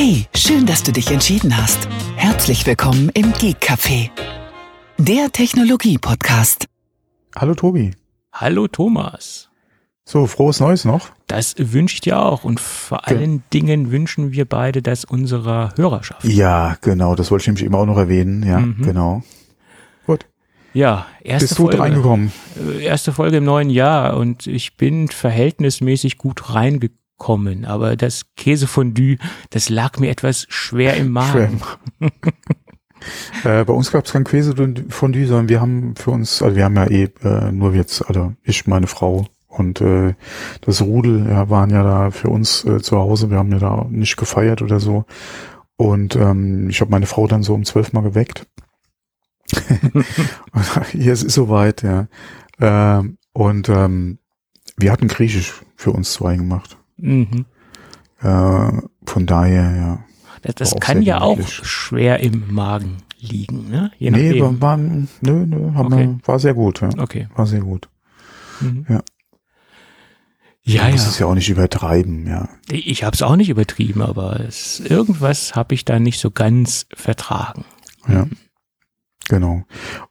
Hey, schön, dass du dich entschieden hast. Herzlich willkommen im Geek Café, der Technologie-Podcast. Hallo Tobi. Hallo Thomas. So, frohes Neues noch. Das wünsche ich dir auch. Und vor Ge- allen Dingen wünschen wir beide das unserer Hörerschaft. Ja, genau, das wollte ich nämlich eben auch noch erwähnen. Ja, Mhm. genau. Gut. Ja, erste Bist du Folge. reingekommen? äh, Erste Folge im neuen Jahr und ich bin verhältnismäßig gut reingekommen. Aber das Käsefondue, das lag mir etwas schwer im Magen. äh, bei uns gab es kein Käsefondue, sondern wir haben für uns, also wir haben ja eh äh, nur jetzt, also ich, meine Frau und äh, das Rudel ja, waren ja da für uns äh, zu Hause. Wir haben ja da nicht gefeiert oder so. Und ähm, ich habe meine Frau dann so um zwölf Mal geweckt. Hier, es ist soweit, ja. Ähm, und ähm, wir hatten Griechisch für uns zwei gemacht. Mhm. Äh, von daher, ja. Das, das kann ja auch schwer im Magen liegen, ne? Je nee, war, war, nö, nö, Okay. wir, war sehr gut, ja. okay. War sehr gut. Mhm. Ja. Ja, Man ja. muss es ja auch nicht übertreiben, ja. Ich habe es auch nicht übertrieben, aber es, irgendwas habe ich da nicht so ganz vertragen. Ja. Genau.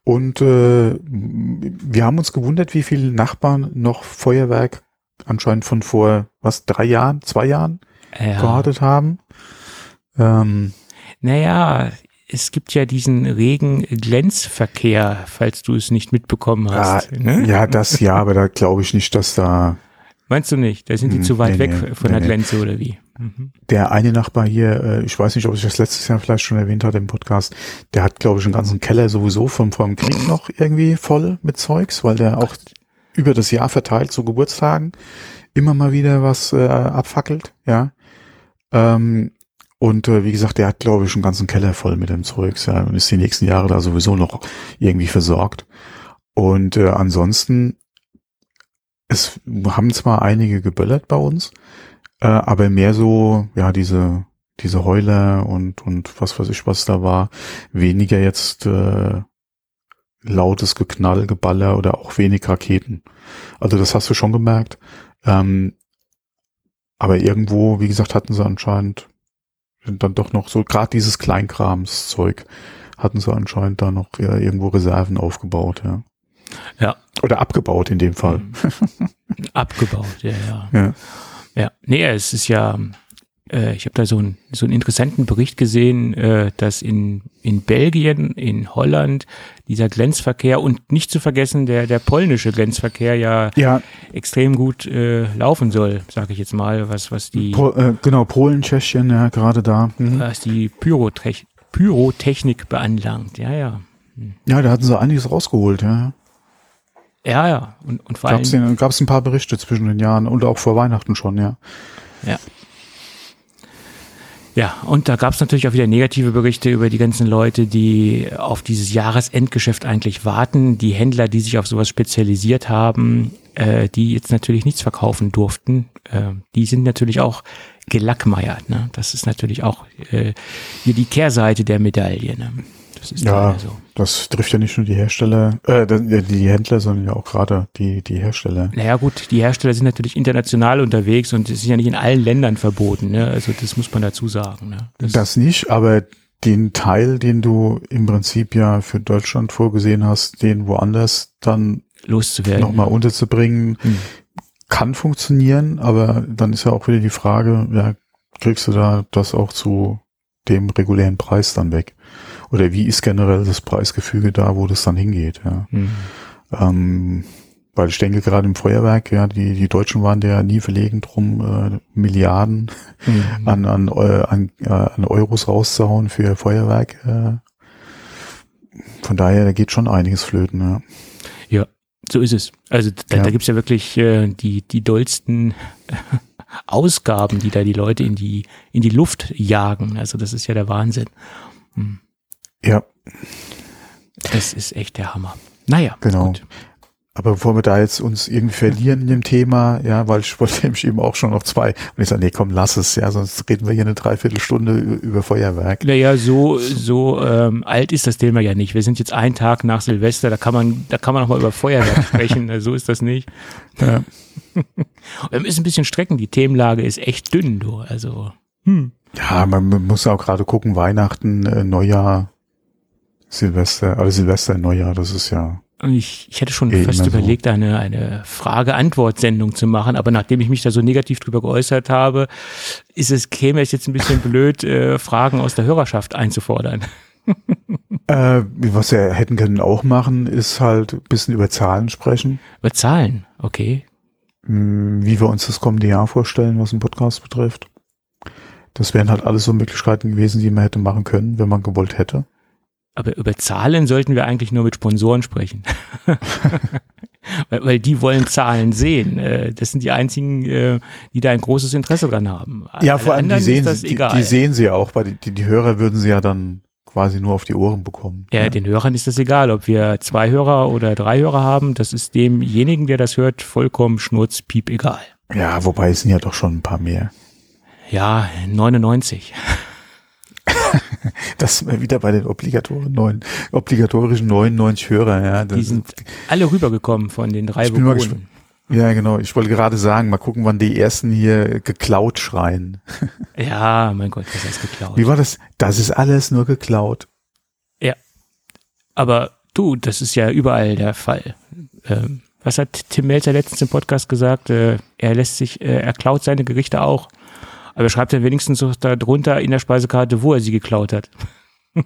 Und äh, wir haben uns gewundert, wie viele Nachbarn noch Feuerwerk anscheinend von vor, was, drei Jahren, zwei Jahren Ja. geortet haben. Ähm, Naja, es gibt ja diesen regen Glänzverkehr, falls du es nicht mitbekommen hast. ah, ne? Ja, das ja, aber da glaube ich nicht, dass da Meinst du nicht? Da sind die Hm, zu weit nee, weg nee, von nee, der. Glänze oder wie? Mhm. der eine Nachbar hier, äh, ich weiß nicht, ob ich das letztes Jahr vielleicht schon erwähnt hatte im Podcast, der hat, glaube ich, einen ganzen Keller sowieso vom, vom Krieg noch irgendwie voll mit Zeugs, weil der auch über das Jahr verteilt zu Geburtstagen immer mal wieder was äh, abfackelt, ja. Ähm, und äh, wie gesagt, der hat, glaube ich, einen ganzen Keller voll mit dem Zeugs, ja, und ist die nächsten Jahre da sowieso noch irgendwie versorgt. Und äh, ansonsten, es haben zwar einige geböllert bei uns, äh, aber mehr so, ja, diese, diese Heuler und, und was weiß ich, was da war, weniger jetzt äh, lautes Geknall, Geballer oder auch wenig Raketen. Also das hast du schon gemerkt. Ähm, aber irgendwo, wie gesagt, hatten sie anscheinend dann doch noch so, gerade dieses Kleinkramszeug, hatten sie anscheinend da noch ja, irgendwo Reserven aufgebaut, ja. Ja. Oder abgebaut in dem Fall. Abgebaut, ja, ja. Ja. Ja, nee, es ist ja, äh, ich habe da so, ein, so einen interessanten Bericht gesehen, äh, dass in, in Belgien, in Holland dieser Glänzverkehr und nicht zu vergessen der, der polnische Glänzverkehr ja Ja, extrem gut äh, laufen soll, sage ich jetzt mal, was, was die, Po äh, genau, Polen, Tschechien, ja, gerade da. Mhm. was die Pyrotech Pyrotechnik beanlangt. Ja, ja. Ja, da hatten sie einiges rausgeholt, ja. Ja, ja. Und, und vor Gab es allem, ein paar Berichte zwischen den Jahren und auch vor Weihnachten schon, ja. Ja. Ja, und da gab es natürlich auch wieder negative Berichte über die ganzen Leute, die auf dieses Jahresendgeschäft eigentlich warten. Die Händler, die sich auf sowas spezialisiert haben, äh, die jetzt natürlich nichts verkaufen durften, äh, die sind natürlich auch gelackmeiert. Ne? Das ist natürlich auch äh, hier die Kehrseite der Medaille. Ne? Das ist Ja, so. das trifft ja nicht nur die Hersteller, äh, die die Händler, sondern ja auch gerade die, die Hersteller. Naja gut, die Hersteller sind natürlich international unterwegs und es ist ja nicht in allen Ländern verboten. Ne? Also das muss man dazu sagen. Ne? Das, Das nicht, aber den Teil, den du im Prinzip ja für Deutschland vorgesehen hast, den woanders dann loszuwerden. nochmal unterzubringen, Hm. kann funktionieren, aber dann ist ja auch wieder die Frage, ja, kriegst du da das auch zu dem regulären Preis dann weg? Oder wie ist generell das Preisgefüge da, wo das dann hingeht, ja? Hm. Ähm, weil ich denke, gerade im Feuerwerk, ja, die, die Deutschen waren ja nie verlegen drum, äh, Milliarden Hm. an, an, Eu- an, äh, an Euros rauszuhauen für Feuerwerk. Äh. Von daher, da geht schon einiges flöten, ja. So ist es. Also da, Ja. da gibt's ja wirklich äh, die, die dollsten Ausgaben, die da die Leute in die, in die Luft jagen. Also das ist ja der Wahnsinn. Hm. Ja, Das ist echt der Hammer. Naja, Genau. gut. Aber bevor wir da jetzt uns irgendwie verlieren in dem Thema, ja, weil ich wollte nämlich eben auch schon noch zwei, und ich sage, nee, komm, lass es, ja, sonst reden wir hier eine Dreiviertelstunde über, Feuerwerk. Naja, so, so ähm, alt ist das Thema ja nicht. Wir sind jetzt einen Tag nach Silvester, da kann man, da kann man noch mal über Feuerwerk sprechen. so ist das nicht. Ja. Wir müssen ein bisschen strecken. Die Themenlage ist echt dünn, du. Also, hm. Ja, man muss auch gerade gucken, Weihnachten, äh, Neujahr, Silvester, also Silvester, Neujahr, das ist ja. Ich, ich hätte schon Eh fast immer so. überlegt, eine, eine Frage-Antwort-Sendung zu machen, aber nachdem ich mich da so negativ drüber geäußert habe, ist es, käme es jetzt ein bisschen blöd, äh, Fragen aus der Hörerschaft einzufordern. Äh, was wir hätten können auch machen, ist halt ein bisschen über Zahlen sprechen, Über Zahlen, okay. mh, wie wir uns das kommende Jahr vorstellen, was den Podcast betrifft. Das wären halt alles so Möglichkeiten gewesen, die man hätte machen können, wenn man gewollt hätte. Aber über Zahlen sollten wir eigentlich nur mit Sponsoren sprechen. weil, weil die wollen Zahlen sehen. Äh, Das sind die einzigen, äh, die da ein großes Interesse dran haben. Ja, Alle vor allem die sehen, ist das sie, die, die sehen sie ja auch, weil die, die, Hörer würden sie ja dann quasi nur auf die Ohren bekommen. Ja, den Hörern ist das egal, ob wir zwei Hörer oder drei Hörer haben. Das ist demjenigen, der das hört, vollkommen schnurzpiep egal. ja, wobei es sind ja doch schon ein paar mehr. Ja, 99. Das sind wir wieder bei den obligatorischen, neun, obligatorischen 99 Hörer. Ja, das Die sind alle rübergekommen von den drei Bewohnern. Ja, genau. Ich wollte gerade sagen, mal gucken, wann die ersten hier geklaut schreien. Ja, mein Gott, was heißt geklaut? Wie war das? Das ist alles nur geklaut. Aber du, das ist ja überall der Fall. Ähm, was hat Tim Melzer letztens im Podcast gesagt? Äh, er lässt sich, äh, er klaut seine Gerichte auch. Aber er schreibt dann wenigstens so darunter in der Speisekarte, wo er sie geklaut hat.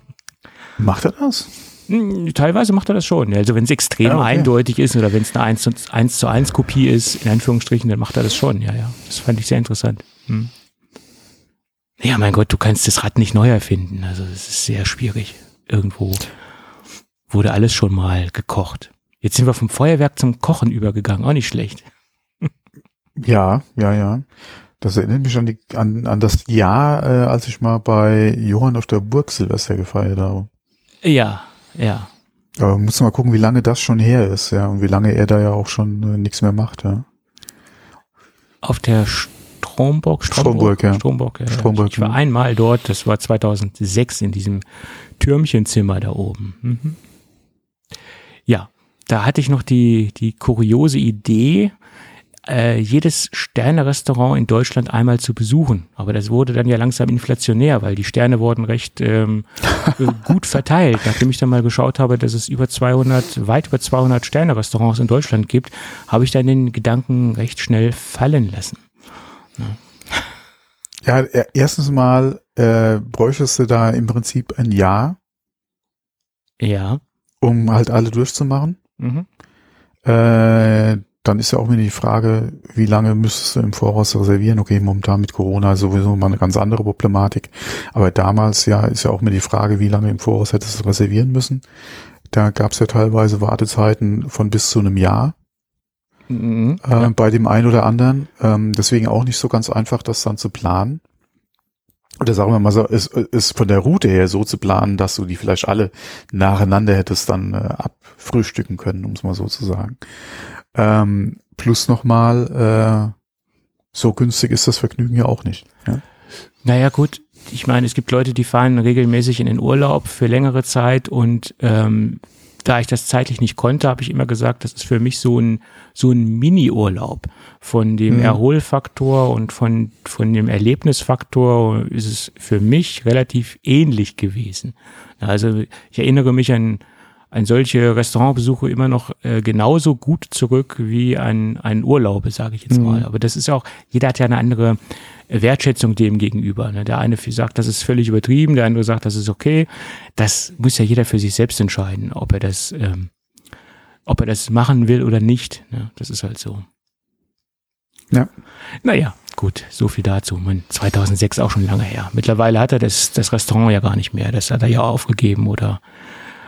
Macht er das? Hm, Teilweise macht er das schon. Also wenn es extrem Ja, okay. eindeutig ist oder wenn es eine 1 zu 1, zu 1 Kopie ist, in Anführungsstrichen, dann macht er das schon. Ja, ja. Das fand ich sehr interessant. Hm. Ja, mein Gott, du kannst das Rad nicht neu erfinden. Also es ist sehr schwierig. Irgendwo wurde alles schon mal gekocht. Jetzt sind wir vom Feuerwerk zum Kochen übergegangen. Auch nicht schlecht. Ja, ja, ja. Das erinnert mich an, die, an, an das Jahr, äh, als ich mal bei Johann auf der Burg Silvester gefeiert habe. Ja, ja. Aber muss mal gucken, wie lange das schon her ist, ja, und wie lange er da ja auch schon äh, nichts mehr macht, ja. Auf der Stromburg, Stromburg, ja. Stromburg, ja. Stromburg, ich war ja. einmal dort, das war 2006 in diesem Türmchenzimmer da oben. Mhm. Ja, da hatte ich noch die, die kuriose Idee, äh, jedes Sterne-Restaurant in Deutschland einmal zu besuchen. Aber das wurde dann ja langsam inflationär, weil die Sterne wurden recht ähm, gut verteilt. Nachdem ich dann mal geschaut habe, dass es über 200, weit über 200 Sterne-Restaurants in Deutschland gibt, habe ich dann den Gedanken recht schnell fallen lassen. Ja, e- erstens mal äh, bräuchtest du da im Prinzip ein Jahr, Ja. um halt alle durchzumachen. Mhm. Äh, dann ist ja auch wieder die Frage, wie lange müsstest du im Voraus reservieren? Okay, momentan mit Corona sowieso mal eine ganz andere Problematik. Aber damals ja ist ja auch mir die Frage, wie lange im Voraus hättest du reservieren müssen. Da gab es ja teilweise Wartezeiten von bis zu einem Jahr Mhm. äh, bei dem einen oder anderen. Ähm, deswegen auch nicht so ganz einfach, das dann zu planen. Oder sagen wir mal so, ist, ist von der Route her so zu planen, dass du die vielleicht alle nacheinander hättest dann äh, abfrühstücken können, um es mal so zu sagen. Ähm, plus nochmal, äh, so günstig ist das Vergnügen ja auch nicht. Ja? Naja, gut. Ich meine, es gibt Leute, die fahren regelmäßig in den Urlaub für längere Zeit und ähm, da ich das zeitlich nicht konnte, habe ich immer gesagt, das ist für mich so ein so ein Mini-Urlaub. Von dem Mhm. Erholfaktor und von von dem Erlebnisfaktor ist es für mich relativ ähnlich gewesen. Also ich erinnere mich an an solche Restaurantbesuche immer noch äh, genauso gut zurück wie an einen Urlaube, sage ich jetzt Mhm. mal. Aber das ist auch, jeder hat ja eine andere Wertschätzung dem gegenüber. Ne? Der eine sagt, das ist völlig übertrieben, der andere sagt, das ist okay. Das muss ja jeder für sich selbst entscheiden, ob er das, ähm, ob er das machen will oder nicht. Ne? Das ist halt so. Ja. Naja, gut, so viel dazu. Man, 2006 auch schon lange her. Mittlerweile hat er das, das Restaurant ja gar nicht mehr. Das hat er ja aufgegeben oder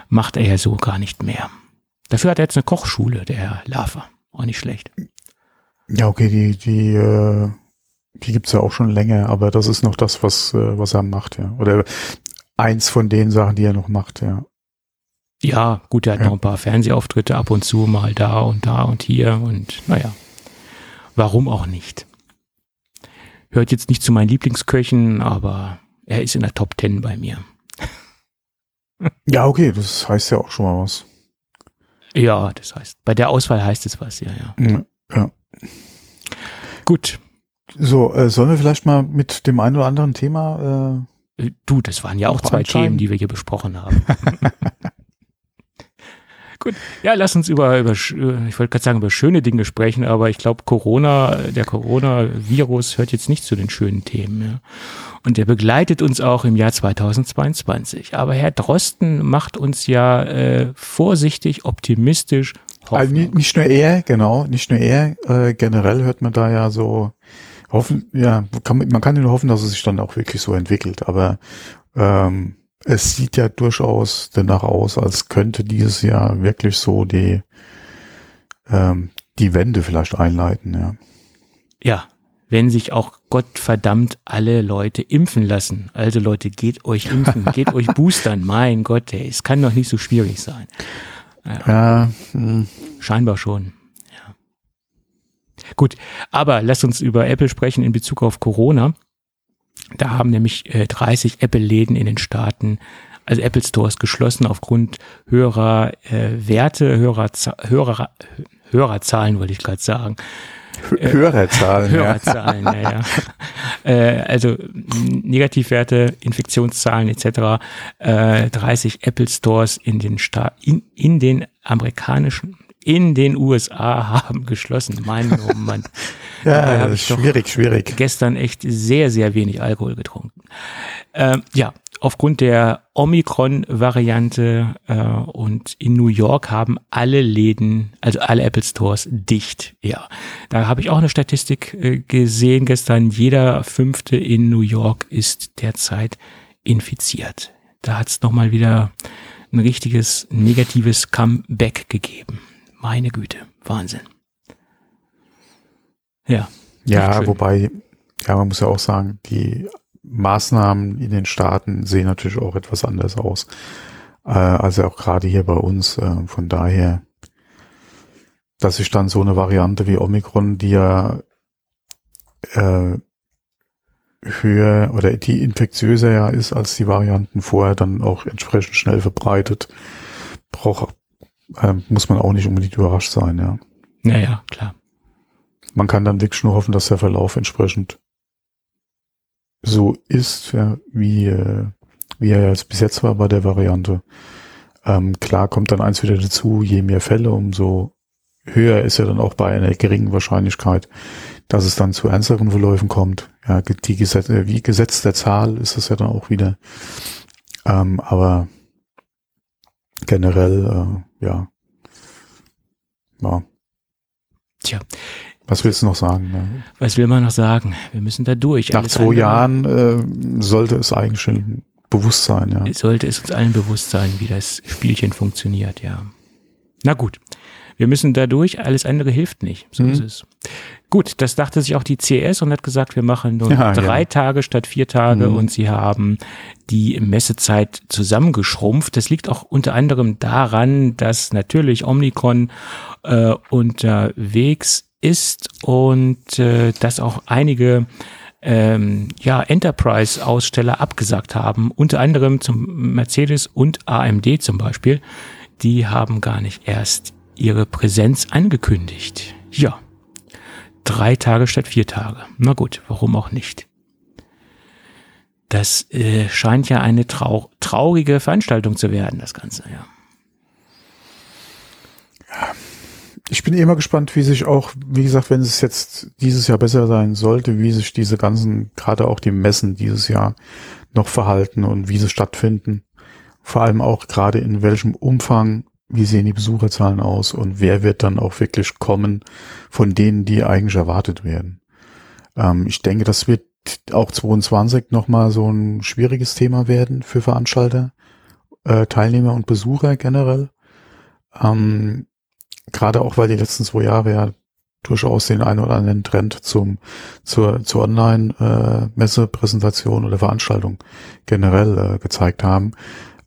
macht er ja so gar nicht mehr. Dafür hat er jetzt eine Kochschule, der Herr Lava. Auch nicht schlecht. Ja, okay, die, die, äh, die gibt's ja auch schon länger, aber das ist noch das, was, äh, was er macht, ja. Oder eins von den Sachen, die er noch macht, ja. Ja, gut, er hat Ja. noch ein paar Fernsehauftritte ab und zu mal da und da und hier und naja, warum auch nicht. Hört jetzt nicht zu meinen Lieblingsköchen, aber er ist in der Top Ten bei mir. Ja, okay, das heißt ja auch schon mal was. Ja, das heißt, bei der Auswahl heißt es was, ja, ja. Ja. Gut, So, äh, sollen wir vielleicht mal mit dem einen oder anderen Thema äh, Du, das waren ja auch zwei Themen, die wir hier besprochen haben. Gut, ja, lass uns über, über ich wollte gerade sagen, über schöne Dinge sprechen, aber ich glaube, Corona, der Coronavirus hört jetzt nicht zu den schönen Themen. Ja. Und der begleitet uns auch im Jahr 2022. Aber Herr Drosten macht uns ja äh, vorsichtig, optimistisch. Also nicht, nicht nur er, genau, nicht nur er, äh, generell hört man da ja so, hoffen, ja, kann, man kann nur hoffen, dass es sich dann auch wirklich so entwickelt, aber ähm, es sieht ja durchaus danach aus, als könnte dieses Jahr wirklich so die, ähm, die Wende vielleicht einleiten, ja. Ja, wenn sich auch Gottverdammt alle Leute impfen lassen. Also Leute, geht euch impfen, geht euch boostern. Mein Gott, ey, es kann doch nicht so schwierig sein. Ja, ja hm. scheinbar schon. Ja. Gut, aber lasst uns über Apple sprechen in Bezug auf Corona. Da haben nämlich äh, 30 Apple-Läden in den Staaten, also Apple Stores geschlossen aufgrund höherer äh, Werte, höherer, höherer, Hörerzahlen, wollte ich gerade sagen. Äh, Hörerzahlen, Hörerzahlen, ja. ja, ja. äh, also Negativwerte, Infektionszahlen etc. Äh, 30 Apple Stores in den Sta in, in den amerikanischen in den USA haben geschlossen. Mein oh Mann. ja, schwierig, schwierig. Gestern echt sehr, sehr wenig Alkohol getrunken. Ähm, ja, aufgrund der Omikron-Variante äh, und in New York haben alle Läden, also alle Apple Stores dicht. Ja, da habe ich auch eine Statistik äh, gesehen gestern. Jeder fünfte in New York ist derzeit infiziert. Da hat es nochmal wieder ein richtiges negatives Comeback gegeben. Meine Güte, Wahnsinn. Ja. Ja, wobei, ja, man muss ja auch sagen, die Maßnahmen in den Staaten sehen natürlich auch etwas anders aus. Äh, also auch gerade hier bei uns. Äh, von daher, dass sich dann so eine Variante wie Omikron, die ja äh, höher oder die infektiöser ja ist als die Varianten vorher, dann auch entsprechend schnell verbreitet, braucht äh, muss man auch nicht unbedingt überrascht sein, ja. Naja, klar. Man kann dann wirklich nur hoffen, dass der Verlauf entsprechend so ist, ja, wie, äh, wie er jetzt bis jetzt war bei der Variante. Ähm, klar kommt dann eins wieder dazu, je mehr Fälle, umso höher ist er dann auch bei einer geringen Wahrscheinlichkeit, dass es dann zu ernsteren Verläufen kommt. Ja, die Gesetz, äh, wie Gesetz der Zahl ist es ja dann auch wieder. Ähm, aber generell, äh, ja. Ja. Tja. Was willst du noch sagen? Ne? Was will man noch sagen? Wir müssen da durch. Nach zwei andere. Jahren äh, sollte es eigentlich schon bewusst sein, ja. Sollte es uns allen bewusst sein, wie das Spielchen funktioniert, ja. Na gut. Wir müssen da durch, alles andere hilft nicht. So mhm. ist es. Gut, das dachte sich auch die CS und hat gesagt, wir machen nur ja, drei ja. Tage statt vier Tage mhm. und sie haben die Messezeit zusammengeschrumpft. Das liegt auch unter anderem daran, dass natürlich Omnicon äh, unterwegs ist und äh, dass auch einige ähm, ja, Enterprise-Aussteller abgesagt haben, unter anderem zum Mercedes und AMD zum Beispiel. Die haben gar nicht erst ihre Präsenz angekündigt. Ja, drei Tage statt vier Tage. Na gut, warum auch nicht? Das äh, scheint ja eine trau traurige Veranstaltung zu werden, das Ganze, ja. Ich bin immer gespannt, wie sich auch, wie gesagt, wenn es jetzt dieses Jahr besser sein sollte, wie sich diese ganzen, gerade auch die Messen dieses Jahr noch verhalten und wie sie stattfinden. Vor allem auch gerade in welchem Umfang wie sehen die Besucherzahlen aus und wer wird dann auch wirklich kommen von denen, die eigentlich erwartet werden. Ähm, ich denke, das wird auch 22 nochmal so ein schwieriges Thema werden für Veranstalter, äh, Teilnehmer und Besucher generell. Ähm, Gerade auch, weil die letzten zwei Jahre ja durchaus den einen oder anderen Trend zum, zur, zur Online-Messe-Präsentation äh, oder Veranstaltung generell äh, gezeigt haben.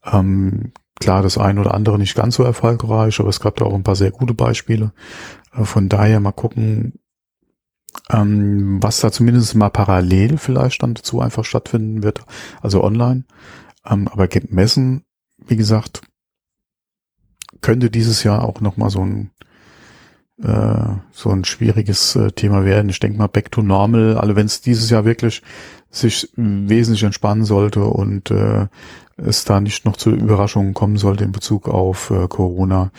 Ähm, Klar, das eine oder andere nicht ganz so erfolgreich, aber es gab da auch ein paar sehr gute Beispiele. Äh, von daher mal gucken, ähm, was da zumindest mal parallel vielleicht dann dazu einfach stattfinden wird, also online. Ähm, aber Messen, wie gesagt, könnte dieses Jahr auch nochmal so ein äh, so ein schwieriges äh, Thema werden. Ich denke mal back to normal, alle wenn es dieses Jahr wirklich sich wesentlich entspannen sollte und äh, es da nicht noch zu Überraschungen kommen sollte in Bezug auf äh, Corona,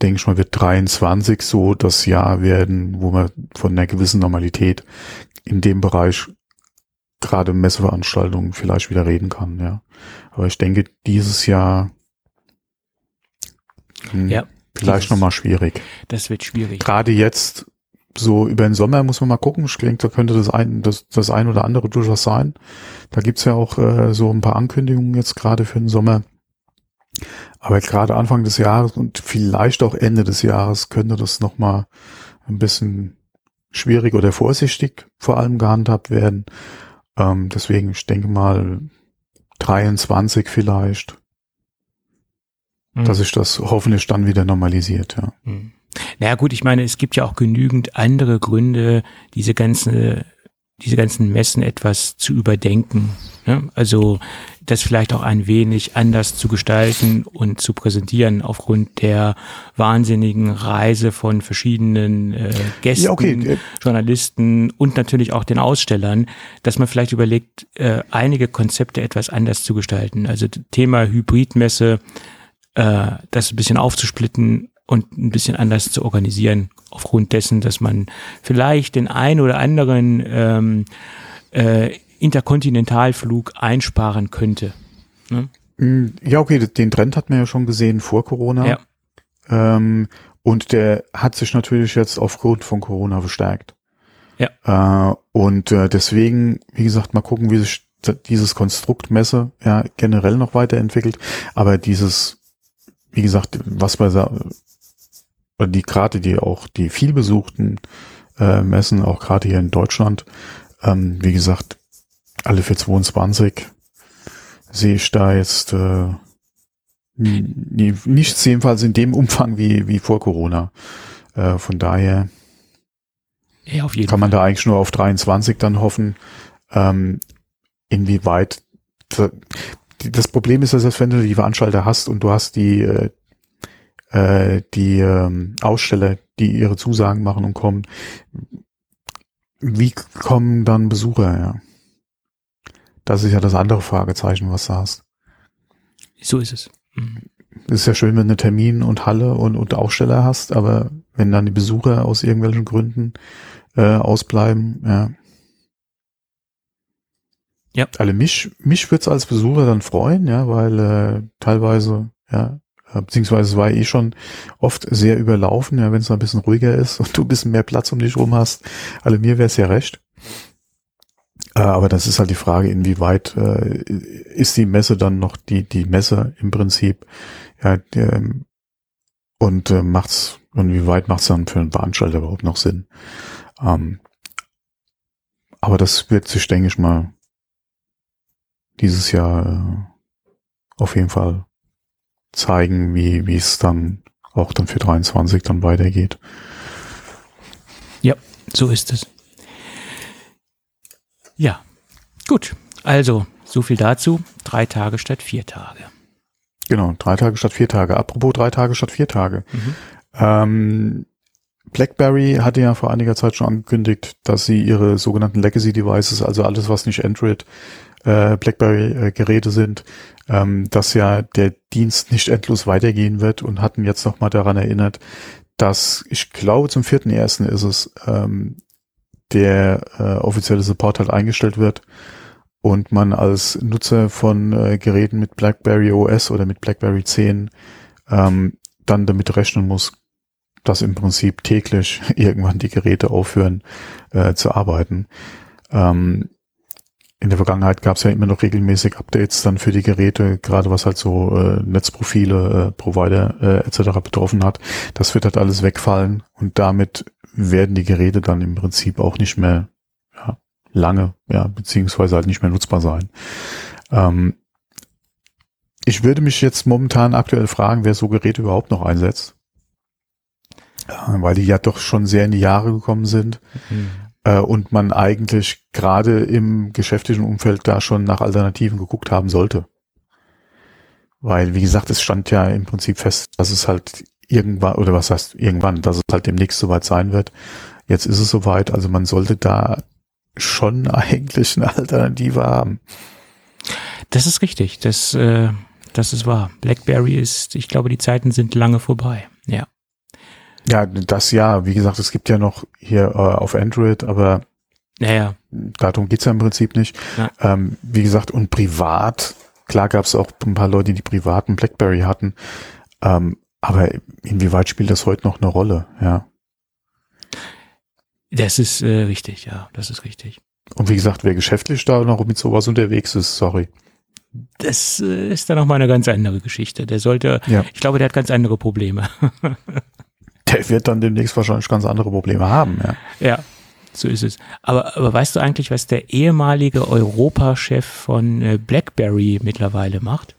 denke ich mal, wird 23 so das Jahr werden, wo man von einer gewissen Normalität in dem Bereich gerade Messeveranstaltungen vielleicht wieder reden kann, ja. Aber ich denke, dieses Jahr hm, ja, vielleicht nochmal schwierig. Das wird schwierig. Gerade jetzt, so über den Sommer muss man mal gucken. Ich denke, da könnte das ein, das, das ein oder andere durchaus sein. Da gibt's ja auch äh, so ein paar Ankündigungen jetzt gerade für den Sommer. Aber gerade Anfang des Jahres und vielleicht auch Ende des Jahres könnte das nochmal ein bisschen schwierig oder vorsichtig vor allem gehandhabt werden. Ähm, deswegen, ich denke mal 23 vielleicht, mhm. dass sich das hoffentlich dann wieder normalisiert, ja. Mhm. Naja gut, ich meine, es gibt ja auch genügend andere Gründe, diese ganze diese ganzen Messen etwas zu überdenken. Ne? Also das vielleicht auch ein wenig anders zu gestalten und zu präsentieren aufgrund der wahnsinnigen Reise von verschiedenen äh, Gästen, ja, okay. Journalisten und natürlich auch den Ausstellern, dass man vielleicht überlegt, äh, einige Konzepte etwas anders zu gestalten. Also Thema Hybridmesse, äh, das ein bisschen aufzusplitten und ein bisschen anders zu organisieren, aufgrund dessen, dass man vielleicht den ein oder anderen ähm, äh, Interkontinentalflug einsparen könnte. Ne? Mm, ja, okay, den Trend hat man ja schon gesehen vor Corona. Ja. Ähm, und der hat sich natürlich jetzt aufgrund von Corona verstärkt. Ja. Äh, und äh, deswegen, wie gesagt, mal gucken, wie sich dieses Konstrukt Messe ja generell noch weiterentwickelt. Aber dieses, wie gesagt, was bei die gerade die auch die vielbesuchten äh, Messen, auch gerade hier in Deutschland, ähm, wie gesagt, alle für 22 sehe ich da jetzt äh, nichts jedenfalls in dem Umfang wie, wie vor Corona. Äh, von daher ja, kann man Fall. da eigentlich nur auf 23 dann hoffen. Ähm, inwieweit das Problem ist, dass wenn du die Veranstalter hast und du hast die, äh, die ähm, Aussteller, die ihre Zusagen machen und kommen, wie kommen dann Besucher, ja? Das ist ja das andere Fragezeichen, was du hast. So ist es. Mhm. Ist ja schön, wenn du Termin und Halle und, und Aussteller hast, aber wenn dann die Besucher aus irgendwelchen Gründen äh, ausbleiben, ja. Ja. Also mich, mich wird's als Besucher dann freuen, ja, weil äh, teilweise, ja, beziehungsweise es war eh schon oft sehr überlaufen, ja, wenn es ein bisschen ruhiger ist und du ein bisschen mehr Platz um dich rum hast. Also mir wäre es ja recht. Äh, aber das ist halt die Frage, inwieweit äh, ist die Messe dann noch die die Messe im Prinzip, ja, ähm, und äh, macht's und wie macht's dann für einen Veranstalter überhaupt noch Sinn? Ähm, aber das wird sich, denke ich mal, dieses Jahr äh, auf jeden Fall zeigen, wie wie es dann auch dann für 23 dann weitergeht. Ja, so ist es. Ja, gut. Also, so viel dazu. Drei Tage statt vier Tage. Genau, drei Tage statt vier Tage. Apropos drei Tage statt vier Tage. Mhm. Ähm, BlackBerry hatte ja vor einiger Zeit schon angekündigt, dass sie ihre sogenannten Legacy Devices, also alles, was nicht Android äh, BlackBerry-Geräte sind, ähm, dass ja der Dienst nicht endlos weitergehen wird und hatten jetzt nochmal daran erinnert, dass ich glaube zum vierten ersten ist es ähm, der äh, offizielle Support halt eingestellt wird und man als Nutzer von äh, Geräten mit BlackBerry OS oder mit BlackBerry 10 ähm, dann damit rechnen muss, dass im Prinzip täglich irgendwann die Geräte aufhören äh, zu arbeiten. Ähm, in der Vergangenheit gab es ja immer noch regelmäßig Updates dann für die Geräte, gerade was halt so äh, Netzprofile, äh, Provider äh, etc. betroffen hat. Das wird halt alles wegfallen und damit werden die Geräte dann im Prinzip auch nicht mehr ja, lange, ja, beziehungsweise halt nicht mehr nutzbar sein. Ähm, ich würde mich jetzt momentan aktuell fragen, wer so Geräte überhaupt noch einsetzt. Ja, weil die ja doch schon sehr in die Jahre gekommen sind. Mhm. Äh, und man eigentlich gerade im geschäftlichen Umfeld da schon nach Alternativen geguckt haben sollte. Weil, wie gesagt, es stand ja im Prinzip fest, dass es halt irgendwann, oder was heißt irgendwann, dass es halt demnächst soweit sein wird. Jetzt ist es soweit, also man sollte da schon eigentlich eine Alternative haben. Das ist richtig, das, äh, das ist wahr. BlackBerry ist, ich glaube, die Zeiten sind lange vorbei, ja. Ja, das ja, wie gesagt, es gibt ja noch hier äh, auf Android, aber naja. darum geht's ja im Prinzip nicht. Ja. Ähm, wie gesagt, und privat, klar gab es auch ein paar Leute, die privaten BlackBerry hatten, ähm, aber inwieweit spielt das heute noch eine Rolle, ja? Das ist äh, richtig, ja, das ist richtig. Und wie gesagt, wer geschäftlich da noch mit sowas unterwegs ist, sorry. Das äh, ist dann noch mal eine ganz andere Geschichte. Der sollte, ja. ich glaube, der hat ganz andere Probleme. der wird dann demnächst wahrscheinlich ganz andere Probleme haben, ja. Ja, so ist es. Aber, aber weißt du eigentlich, was der ehemalige Europachef von äh, BlackBerry mittlerweile macht?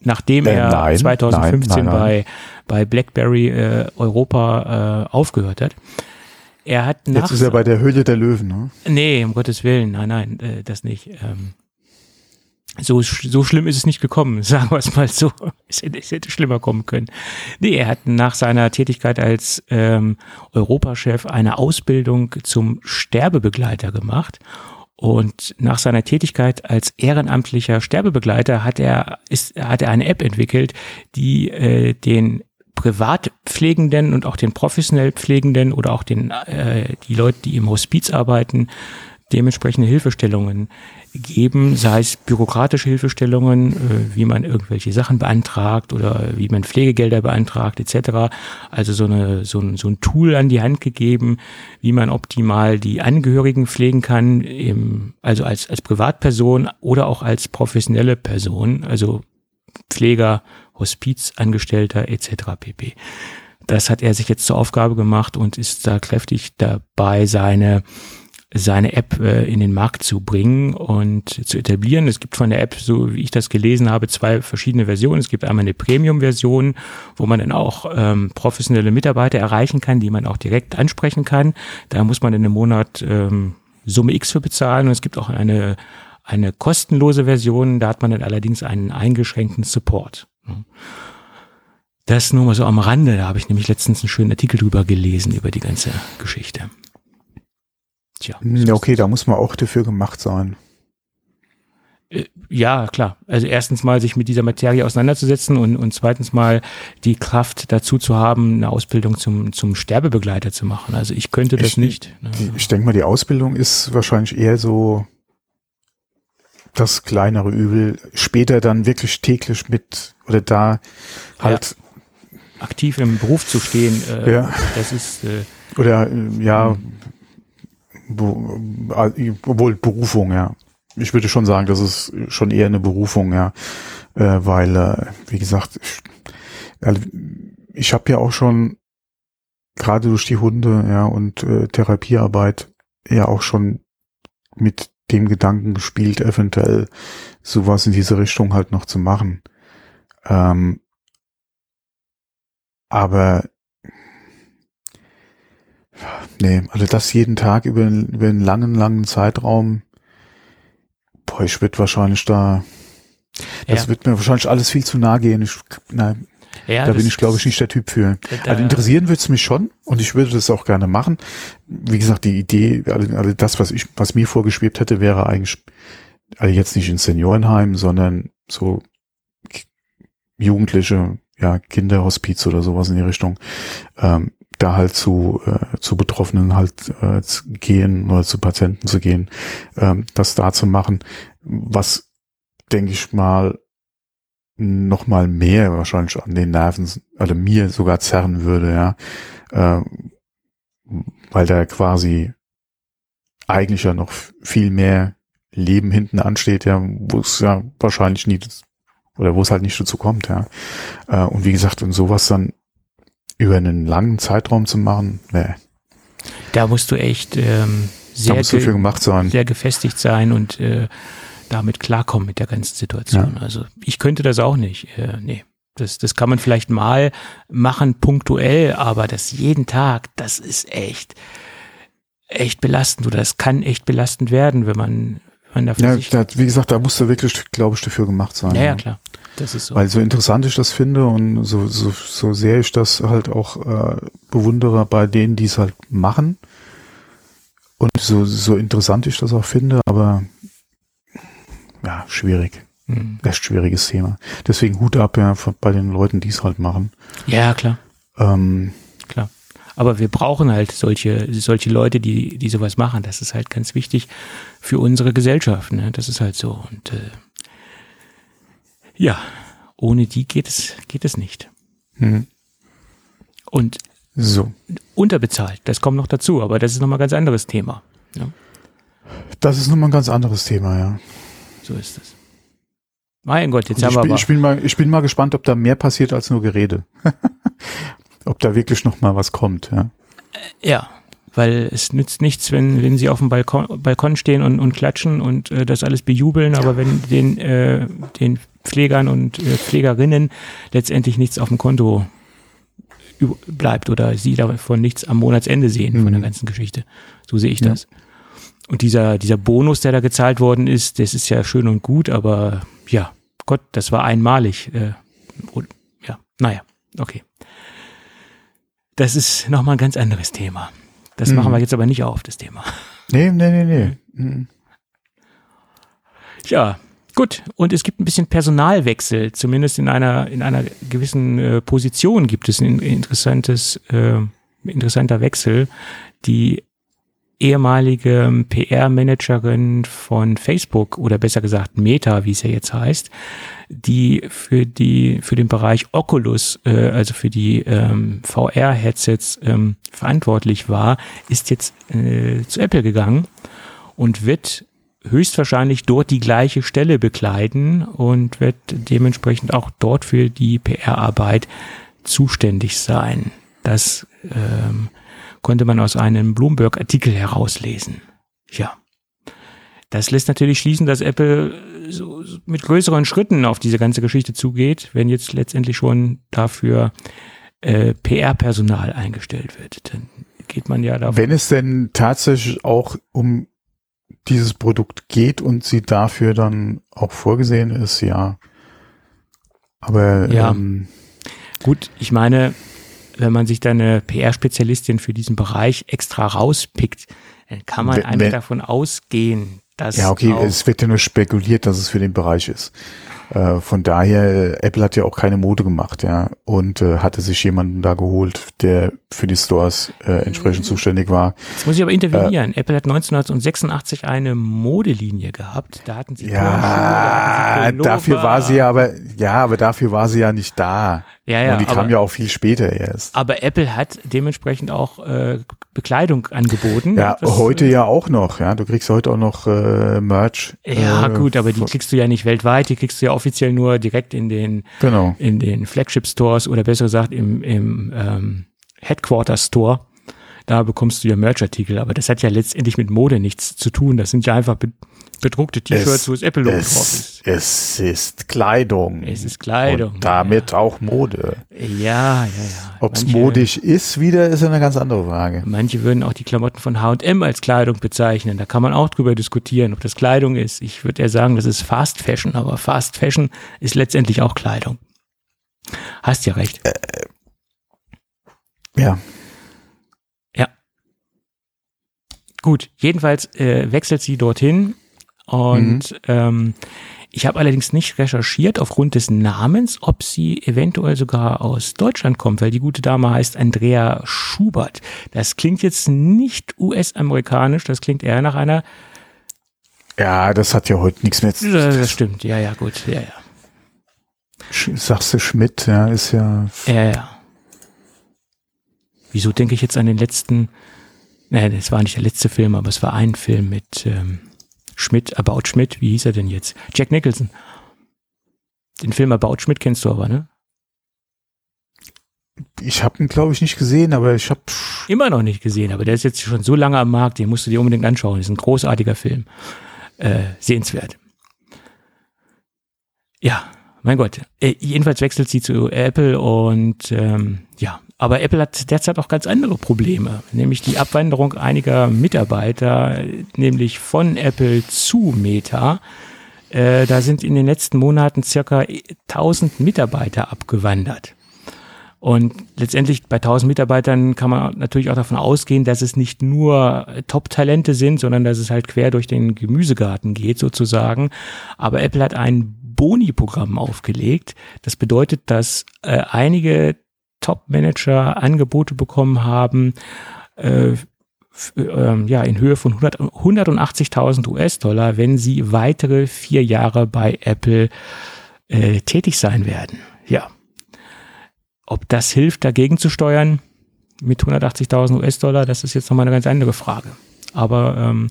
Nachdem äh, er nein, 2015 nein, nein, bei, bei BlackBerry äh, Europa äh, aufgehört hat. Er hat nach Jetzt ist er bei der Höhle der Löwen, ne? Nee, um Gottes Willen, nein, nein, äh, das nicht. Ähm, so, so schlimm ist es nicht gekommen, sagen wir es mal so. Es hätte, es hätte schlimmer kommen können. Nee, er hat nach seiner Tätigkeit als ähm, Europachef eine Ausbildung zum Sterbebegleiter gemacht. Und nach seiner Tätigkeit als ehrenamtlicher Sterbebegleiter hat er, ist, hat er eine App entwickelt, die äh, den Privatpflegenden und auch den professionell Pflegenden oder auch den äh, die Leute, die im Hospiz arbeiten, dementsprechende Hilfestellungen geben, sei es bürokratische Hilfestellungen, äh, wie man irgendwelche Sachen beantragt oder wie man Pflegegelder beantragt etc. Also so, eine, so, ein, so ein Tool an die Hand gegeben, wie man optimal die Angehörigen pflegen kann, im, also als, als Privatperson oder auch als professionelle Person, also Pfleger, Hospizangestellter etc. pp. Das hat er sich jetzt zur Aufgabe gemacht und ist da kräftig dabei, seine seine App äh, in den Markt zu bringen und zu etablieren. Es gibt von der App, so wie ich das gelesen habe, zwei verschiedene Versionen. Es gibt einmal eine Premium-Version, wo man dann auch ähm, professionelle Mitarbeiter erreichen kann, die man auch direkt ansprechen kann. Da muss man in einem Monat ähm, Summe X für bezahlen. Und es gibt auch eine, eine kostenlose Version, da hat man dann allerdings einen eingeschränkten Support. Das nur mal so am Rande, da habe ich nämlich letztens einen schönen Artikel drüber gelesen, über die ganze Geschichte. Tja. Ja, okay, da muss man auch dafür gemacht sein. Äh, ja, klar. Also erstens mal sich mit dieser Materie auseinanderzusetzen und, und zweitens mal die Kraft dazu zu haben, eine Ausbildung zum, zum Sterbebegleiter zu machen. Also ich könnte das ich, nicht. Ne? Ich denke mal, die Ausbildung ist wahrscheinlich eher so das kleinere Übel. Später dann wirklich täglich mit oder da halt ja. aktiv im Beruf zu stehen. Äh, ja. Das ist äh, oder äh, ja. Obwohl Berufung, ja. Ich würde schon sagen, das ist schon eher eine Berufung, ja, äh, weil, äh, wie gesagt, ich, also, ich habe ja auch schon gerade durch die Hunde, ja, und äh, Therapiearbeit ja auch schon mit dem Gedanken gespielt, eventuell sowas in diese Richtung halt noch zu machen. Ähm, aber nee, also das jeden Tag über, über einen langen, langen Zeitraum, boah, ich würde wahrscheinlich da, das ja. wird mir wahrscheinlich alles viel zu nah gehen. Ich, nein, ja, da bin ich, glaube ich, nicht der Typ für. Also interessieren würde es mich schon und ich würde das auch gerne machen. Wie gesagt, die Idee, also, also das, was ich, was mir vorgeschwebt hätte, wäre eigentlich, also jetzt nicht in Seniorenheim, sondern so Jugendliche, ja, Kinderhospiz oder sowas in die Richtung, ähm, da halt zu, äh, zu Betroffenen halt äh, zu gehen oder zu Patienten zu gehen, ähm, das da zu machen, was denke ich mal noch mal mehr wahrscheinlich an den Nerven, also mir sogar zerren würde, ja, äh, weil da quasi eigentlich ja noch viel mehr Leben hinten ansteht, ja, wo es ja wahrscheinlich nie oder wo es halt nicht dazu kommt, ja. Äh, und wie gesagt, und sowas dann über einen langen Zeitraum zu machen, ne. Da musst du echt ähm, sehr, ge gemacht sein. sehr gefestigt sein und äh, damit klarkommen mit der ganzen Situation. Ja. Also ich könnte das auch nicht. Äh, nee. Das, das kann man vielleicht mal machen, punktuell, aber das jeden Tag, das ist echt, echt belastend oder das kann echt belastend werden, wenn man, wenn man dafür ja, da, wie gesagt, da musst du wirklich, glaube ich, dafür gemacht sein. Ja, ja, klar. Das ist so. Weil so interessant ich das finde und so, so, so sehr ich das halt auch äh, bewundere bei denen, die es halt machen. Und so, so interessant ich das auch finde, aber ja, schwierig. Mhm. Echt schwieriges Thema. Deswegen Hut ab ja bei den Leuten, die es halt machen. Ja, klar, Ähm, klar. Aber wir brauchen halt solche, solche Leute, die, die sowas machen. Das ist halt ganz wichtig für unsere Gesellschaft. Ne? Das ist halt so. Und äh, ja, ohne die geht es, geht es nicht. hm. Und so. unterbezahlt, das kommt noch dazu, aber das ist nochmal ein ganz anderes Thema. Das ist nochmal ein ganz anderes Thema, ja. So ist es. Mein Gott, jetzt Und haben ich, wir bin, aber. ich, bin mal, ich bin mal gespannt, ob da mehr passiert als nur Gerede. ob da wirklich noch mal was kommt, ja. Ja, weil es nützt nichts, wenn, wenn sie auf dem Balkon, Balkon stehen und, und klatschen und äh, das alles bejubeln, aber wenn den, äh, den Pflegern und äh, Pflegerinnen letztendlich nichts auf dem Konto bleibt oder sie davon nichts am Monatsende sehen von der Mhm. ganzen Geschichte. So sehe ich Ja. das. Und dieser, dieser Bonus, der da gezahlt worden ist, das ist ja schön und gut, aber ja, Gott, das war einmalig. Äh, und, ja, naja, okay. Das ist nochmal ein ganz anderes Thema. Das Mhm. machen wir jetzt aber nicht auf, das Thema. Nee, nee, nee, nee. Mhm. Ja, gut. Und es gibt ein bisschen Personalwechsel, zumindest in einer, in einer gewissen äh, Position gibt es ein interessantes, äh, interessanter Wechsel. Die ehemalige PR-Managerin von Facebook oder besser gesagt Meta, wie es ja jetzt heißt, die für die für den Bereich Oculus, äh, also für die ähm, VR-Headsets ähm, verantwortlich war, ist jetzt äh, zu Apple gegangen und wird höchstwahrscheinlich dort die gleiche Stelle bekleiden und wird dementsprechend auch dort für die PR-Arbeit zuständig sein. Das ähm, konnte man aus einem Bloomberg-Artikel herauslesen. Ja. Das lässt natürlich schließen, dass Apple so mit größeren Schritten auf diese ganze Geschichte zugeht, wenn jetzt letztendlich schon dafür äh, PR-Personal eingestellt wird. Dann geht man ja davon. Wenn es denn tatsächlich auch um dieses Produkt geht und sie dafür dann auch vorgesehen ist, ja. Aber Ja. ähm, Gut, ich meine, wenn man sich da eine PR-Spezialistin für diesen Bereich extra rauspickt, dann kann man Wenn- einfach wenn- davon ausgehen, dass ja, okay, es wird ja nur spekuliert, dass es für den Bereich ist. Äh, von daher, äh, Apple hat ja auch keine Mode gemacht, ja, und äh, hatte sich jemanden da geholt, der für die Stores äh, entsprechend zuständig war. jetzt muss ich aber intervenieren. Apple hat 1986 eine Modelinie gehabt. Da hatten sie Ja, hatten sie dafür war sie ja, aber ja, aber dafür war sie ja nicht da. Ja, ja, und die aber- kam ja auch viel später erst. Aber Apple hat dementsprechend auch äh, Bekleidung angeboten. Ja, heute äh, ja auch noch, ja. Du kriegst heute auch noch äh, Merch. Ja, äh, gut, aber die kriegst du ja nicht weltweit, die kriegst du ja offiziell nur direkt in den Genau. in den Flagship Stores oder besser gesagt im, im ähm, Headquarter Store. Da bekommst du ja Merchartikel, aber das hat ja letztendlich mit Mode nichts zu tun. Das sind ja einfach bedruckte T-Shirts, Es- wo das Apple-Logo drauf Es, ist. es ist Kleidung. Es ist Kleidung. Und damit auch Mode. Ja, ja, ja. Ob es modisch ist wieder, ist eine ganz andere Frage. Manche würden auch die Klamotten von H&M als Kleidung bezeichnen. Da kann man auch drüber diskutieren, ob das Kleidung ist. Ich würde eher sagen, das ist Fast Fashion, aber Fast Fashion ist letztendlich auch Kleidung. Hast ja recht. Ja. Ja. Gut, jedenfalls äh, wechselt sie dorthin und ähm, ich habe allerdings nicht recherchiert aufgrund des Namens, ob sie eventuell sogar aus Deutschland kommt, weil die gute Dame heißt Andrea Schubert. Das klingt jetzt nicht US-amerikanisch, das klingt eher nach einer. Ja, das hat ja heute nichts mehr zu Das, das stimmt, ja, ja, gut, ja, ja. Sagst du Schmidt, ja, ist ja. Ja, ja. Wieso denke ich jetzt an den letzten, nein, das war nicht der letzte Film, aber es war ein Film mit ähm, Schmidt, About Schmidt, wie hieß er denn jetzt? Jack Nicholson. Den Film About Schmidt kennst du aber, ne? Ich habe ihn, glaube ich, nicht gesehen, aber ich habe. Immer noch nicht gesehen, aber der ist jetzt schon so lange am Markt, den musst du dir unbedingt anschauen. Das ist ein großartiger Film. Äh, sehenswert. Ja, mein Gott. Äh, jedenfalls wechselt sie zu Apple und ähm, ja, aber Apple hat derzeit auch ganz andere Probleme, nämlich die Abwanderung einiger Mitarbeiter, nämlich von Apple zu Meta. Äh, da sind in den letzten Monaten circa 1000 Mitarbeiter abgewandert. Und letztendlich bei 1000 Mitarbeitern kann man natürlich auch davon ausgehen, dass es nicht nur Top-Talente sind, sondern dass es halt quer durch den Gemüsegarten geht sozusagen. Aber Apple hat ein Boni-Programm aufgelegt. Das bedeutet, dass äh, einige Top-Manager Angebote bekommen haben, äh, äh, ja, in Höhe von 180.000 US-Dollar, wenn sie weitere vier Jahre bei Apple äh, tätig sein werden. Ja. Ob das hilft, dagegen zu steuern mit 180.000 US-Dollar, das ist jetzt nochmal eine ganz andere Frage. Aber ähm,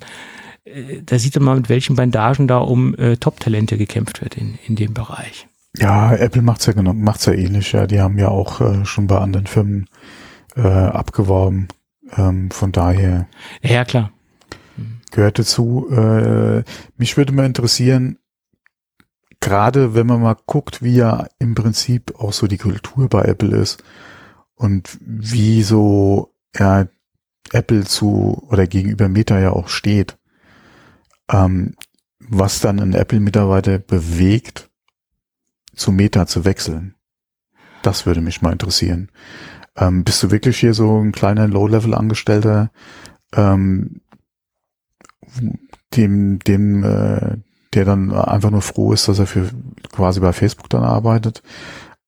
äh, da sieht man mit welchen Bandagen da um äh, Top-Talente gekämpft wird in, in dem Bereich. Ja, Apple macht's ja genau, macht's ja ähnlich, ja. Die haben ja auch äh, schon bei anderen Firmen äh, abgeworben. Ähm, von daher. Ja, klar. Gehört dazu. Äh, mich würde mal interessieren, gerade wenn man mal guckt, wie ja im Prinzip auch so die Kultur bei Apple ist und wie so ja, Apple zu oder gegenüber Meta ja auch steht, ähm, was dann ein Apple-Mitarbeiter bewegt, zu Meta zu wechseln. Das würde mich mal interessieren. Ähm, bist du wirklich hier so ein kleiner Low-Level-Angestellter, ähm, dem, dem, äh, der dann einfach nur froh ist, dass er für quasi bei Facebook dann arbeitet?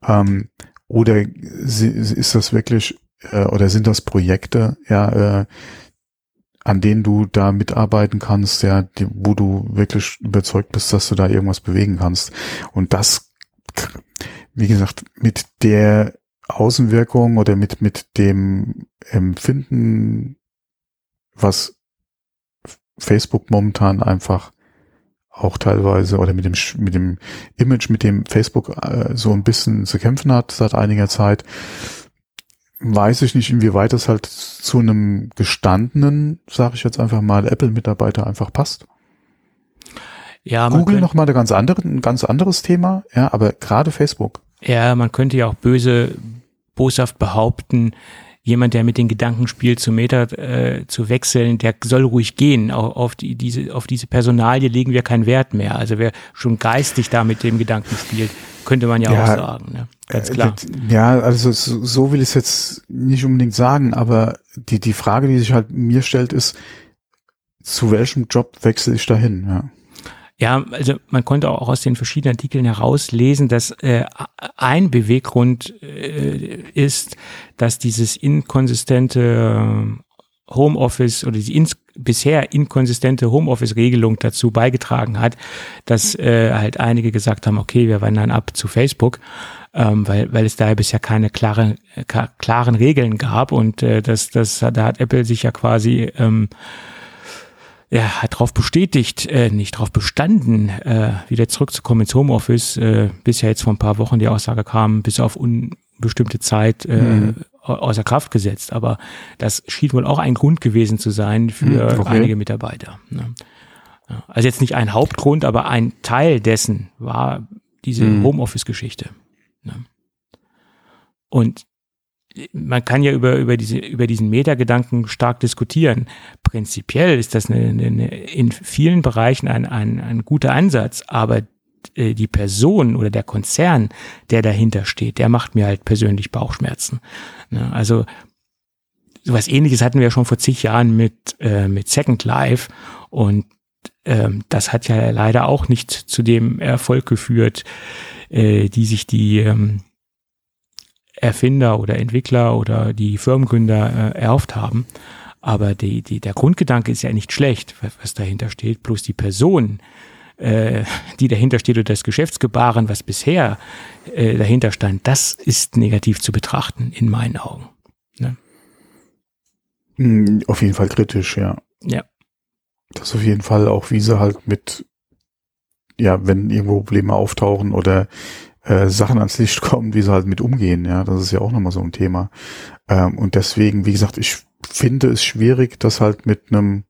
Ähm, oder ist das wirklich, äh, oder sind das Projekte, ja, äh, an denen du da mitarbeiten kannst, ja, die, wo du wirklich überzeugt bist, dass du da irgendwas bewegen kannst. Und das, wie gesagt, mit der Außenwirkung oder mit, mit dem Empfinden, was Facebook momentan einfach auch teilweise oder mit dem, mit dem Image, mit dem Facebook äh, so ein bisschen zu kämpfen hat seit einiger Zeit, weiß ich nicht, inwieweit das halt zu einem gestandenen, sage ich jetzt einfach mal, Apple-Mitarbeiter einfach passt. Ja, Google noch mal ein ganz, andere, ein ganz anderes Thema, ja, aber gerade Facebook. Ja, man könnte ja auch böse, boshaft behaupten, jemand, der mit den Gedanken spielt, zu Meta äh, zu wechseln, der soll ruhig gehen. Auf, auf, die, diese, auf diese Personalie legen wir keinen Wert mehr. Also wer schon geistig da mit dem Gedanken spielt, könnte man ja, ja auch sagen. Ne? Ganz äh, klar. Ja, also so, so will ich es jetzt nicht unbedingt sagen, aber die, die Frage, die sich halt mir stellt, ist, zu welchem Job wechsle ich dahin? Ja. Ja, also man konnte auch aus den verschiedenen Artikeln herauslesen, dass äh, ein Beweggrund äh, ist, dass dieses inkonsistente Homeoffice oder die ins, bisher inkonsistente Homeoffice-Regelung dazu beigetragen hat, dass äh, halt einige gesagt haben, okay, wir wandern ab zu Facebook, ähm, weil, weil es da bisher keine klaren, äh, klaren Regeln gab und äh, das, das, da hat Apple sich ja quasi ähm, ja, hat darauf bestätigt, äh, nicht darauf bestanden, äh, wieder zurückzukommen ins Homeoffice. Äh, bisher jetzt vor ein paar Wochen die Aussage kam, bis auf unbestimmte Zeit äh, mhm. außer Kraft gesetzt. Aber das schien wohl auch ein Grund gewesen zu sein für mhm, okay. einige Mitarbeiter. Ne? Also jetzt nicht ein Hauptgrund, aber ein Teil dessen war diese mhm. Homeoffice-Geschichte. Ne? Und man kann ja über, über, diese, über diesen Metagedanken stark diskutieren. Prinzipiell ist das eine, eine, in vielen Bereichen ein, ein, ein guter Ansatz, aber äh, die Person oder der Konzern, der dahinter steht, der macht mir halt persönlich Bauchschmerzen. Ne, also sowas ähnliches hatten wir ja schon vor zig Jahren mit, äh, mit Second Life und ähm, das hat ja leider auch nicht zu dem Erfolg geführt, äh, die sich die ähm, Erfinder oder Entwickler oder die Firmengründer äh, erhofft haben. Aber die, die, der Grundgedanke ist ja nicht schlecht, was dahinter steht. Bloß die Person, äh, die dahinter steht oder das Geschäftsgebaren, was bisher äh, dahinter stand, das ist negativ zu betrachten in meinen Augen. Ne? Hm, auf jeden Fall kritisch, ja. Ja. Das auf jeden Fall auch, wie sie halt mit, ja, wenn irgendwo Probleme auftauchen oder äh, Sachen ans Licht kommen, wie sie halt mit umgehen. Ja, das ist ja auch nochmal so ein Thema. Ähm, und deswegen, wie gesagt, ich finde es schwierig, das halt mit einem,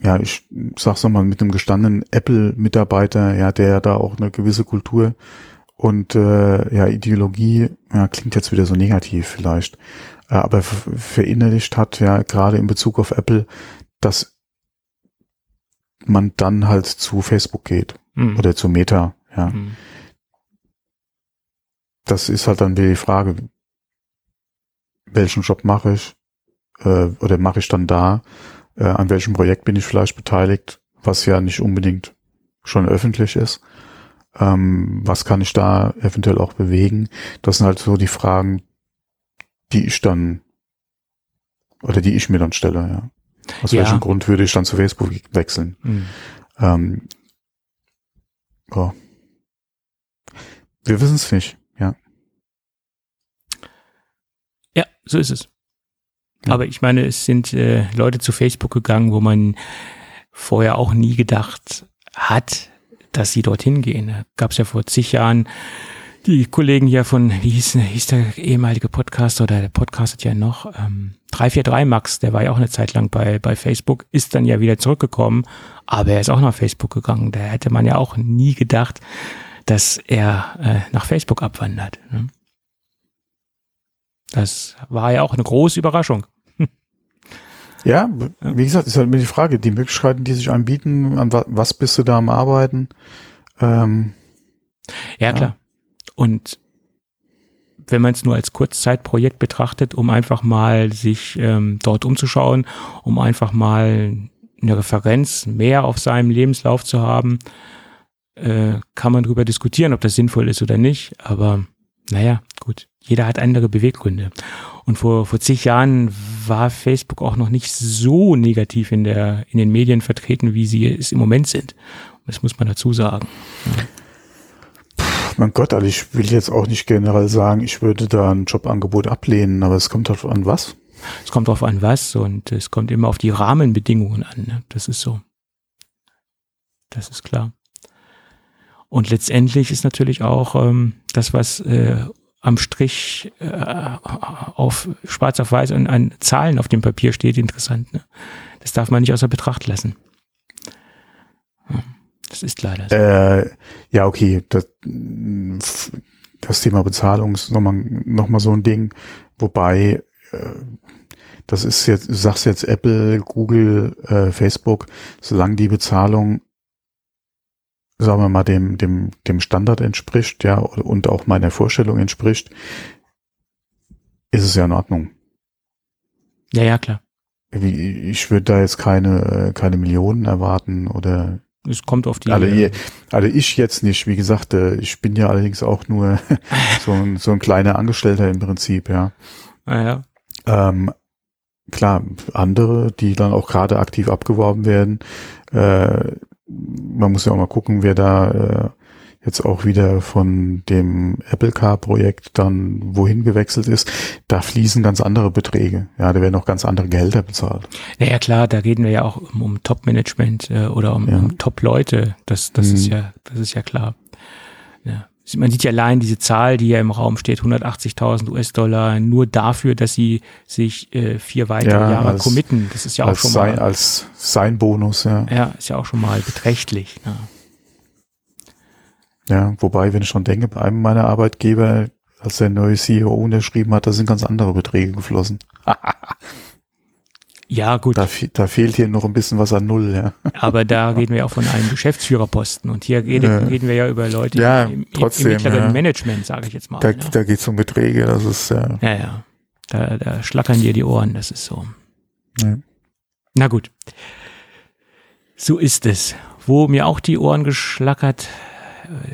ja, ich sag's nochmal, mit einem gestandenen Apple-Mitarbeiter, ja, der da auch eine gewisse Kultur und äh, ja, Ideologie, ja, klingt jetzt wieder so negativ vielleicht, äh, aber verinnerlicht hat, ja, gerade in Bezug auf Apple, dass man dann halt zu Facebook geht Mhm. oder zu Meta, ja. Mhm. Das ist halt dann wieder die Frage, welchen Job mache ich äh, oder mache ich dann da, äh, an welchem Projekt bin ich vielleicht beteiligt, was ja nicht unbedingt schon öffentlich ist. Ähm, was kann ich da eventuell auch bewegen? Das sind halt so die Fragen, die ich dann oder die ich mir dann stelle, ja. Aus Ja. welchem Grund würde ich dann zu Facebook wechseln? Mhm. Ähm, ja. Wir wissen es nicht, ja. Ja, so ist es. Ja. Aber ich meine, es sind äh, Leute zu Facebook gegangen, wo man vorher auch nie gedacht hat, dass sie dorthin gehen. Da gab es ja vor zig Jahren die Kollegen hier von, wie hieß, hieß der ehemalige Podcaster oder der podcastet ja noch, ähm, 343 Max, der war ja auch eine Zeit lang bei, bei Facebook, ist dann ja wieder zurückgekommen, aber er ist auch nach Facebook gegangen. Da hätte man ja auch nie gedacht, dass er äh, nach Facebook abwandert. Ne? Das war ja auch eine große Überraschung. Ja, wie gesagt, ist halt immer die Frage, die Möglichkeiten, die sich anbieten, an wa was bist du da am Arbeiten? Ähm, Ja, Ja. klar. Und wenn man es nur als Kurzzeitprojekt betrachtet, um einfach mal sich ähm, dort umzuschauen, um einfach mal eine Referenz mehr auf seinem Lebenslauf zu haben, äh, kann man darüber diskutieren, ob das sinnvoll ist oder nicht. Aber naja, jeder hat andere Beweggründe. Und vor, vor zig Jahren war Facebook auch noch nicht so negativ in, der, in den Medien vertreten, wie sie es im Moment sind. Das muss man dazu sagen. mein Gott, also ich will jetzt auch nicht generell sagen, ich würde da ein Jobangebot ablehnen, aber es kommt halt an was. Es kommt drauf an, was und es kommt immer auf die Rahmenbedingungen an. Ne? Das ist so. Das ist klar. Und letztendlich ist natürlich auch ähm, das, was äh, am Strich äh, auf schwarz auf weiß an, an Zahlen auf dem Papier steht, interessant. Ne? Das darf man nicht außer Betracht lassen. Das ist leider so. Äh, ja, okay, das, das Thema Bezahlung ist nochmal noch mal so ein Ding, wobei äh, das ist jetzt, du sagst jetzt Apple, Google, äh, Facebook, solange die Bezahlung, sagen wir mal, dem, dem, dem Standard entspricht, ja, und auch meiner Vorstellung entspricht, ist es ja in Ordnung. Ja, ja, klar. Ich würde da jetzt keine, äh, keine Millionen erwarten oder Es kommt auf die. also, also ich jetzt nicht, wie gesagt, äh, ich bin ja allerdings auch nur so ein, so ein kleiner Angestellter im Prinzip, ja. naja. Ähm, klar, andere, die dann auch gerade aktiv abgeworben werden, äh, man muss ja auch mal gucken, wer da äh, jetzt auch wieder von dem Apple Car Projekt dann wohin gewechselt ist, da fließen ganz andere Beträge. Ja, da werden auch ganz andere Gehälter bezahlt. Ja, ja, klar, da reden wir ja auch um, um Top-Management äh, oder um, Ja. um Top-Leute. Das, das ist Mhm. ja, das ist ja klar. Ja. Man sieht ja allein diese Zahl, die ja im Raum steht, 180.000 US-Dollar, nur dafür, dass sie sich äh, vier weitere Ja, Jahre als- committen. Das ist ja auch schon sein, mal, als sein Bonus, ja. ja, ist ja auch schon mal beträchtlich. Ne? Ja, wobei, wenn ich schon denke, bei einem meiner Arbeitgeber, als der neue CEO unterschrieben hat, da sind ganz andere Beträge geflossen. Ja, gut, Da, da fehlt hier noch ein bisschen was an Null, ja. aber da reden wir ja auch von einem Geschäftsführerposten und hier rede, Ja. reden wir ja über Leute Ja, im, im, trotzdem, im mittleren ja. Management, sage ich jetzt mal. Da, ne? da geht's um Beträge, das ist, äh, Ja, ja. Da, da schlackern dir die Ohren, das ist so. ja. Na gut. So ist es. Wo mir auch die Ohren geschlackert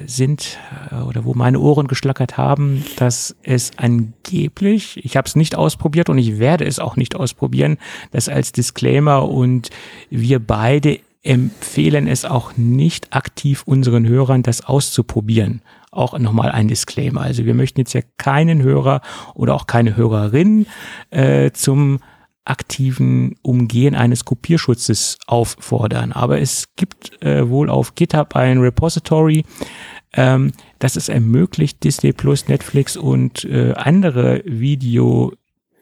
sind äh, oder wo meine Ohren geschlackert haben, dass es angeblich, ich habe es nicht ausprobiert und ich werde es auch nicht ausprobieren, das als Disclaimer und wir beide empfehlen es auch nicht aktiv unseren Hörern, das auszuprobieren. Auch nochmal ein Disclaimer. Also wir möchten jetzt ja keinen Hörer oder auch keine Hörerin äh, zum aktiven Umgehen eines Kopierschutzes auffordern. Aber es gibt äh, wohl auf GitHub ein Repository, ähm, das es ermöglicht, Disney Plus, Netflix und äh, andere Video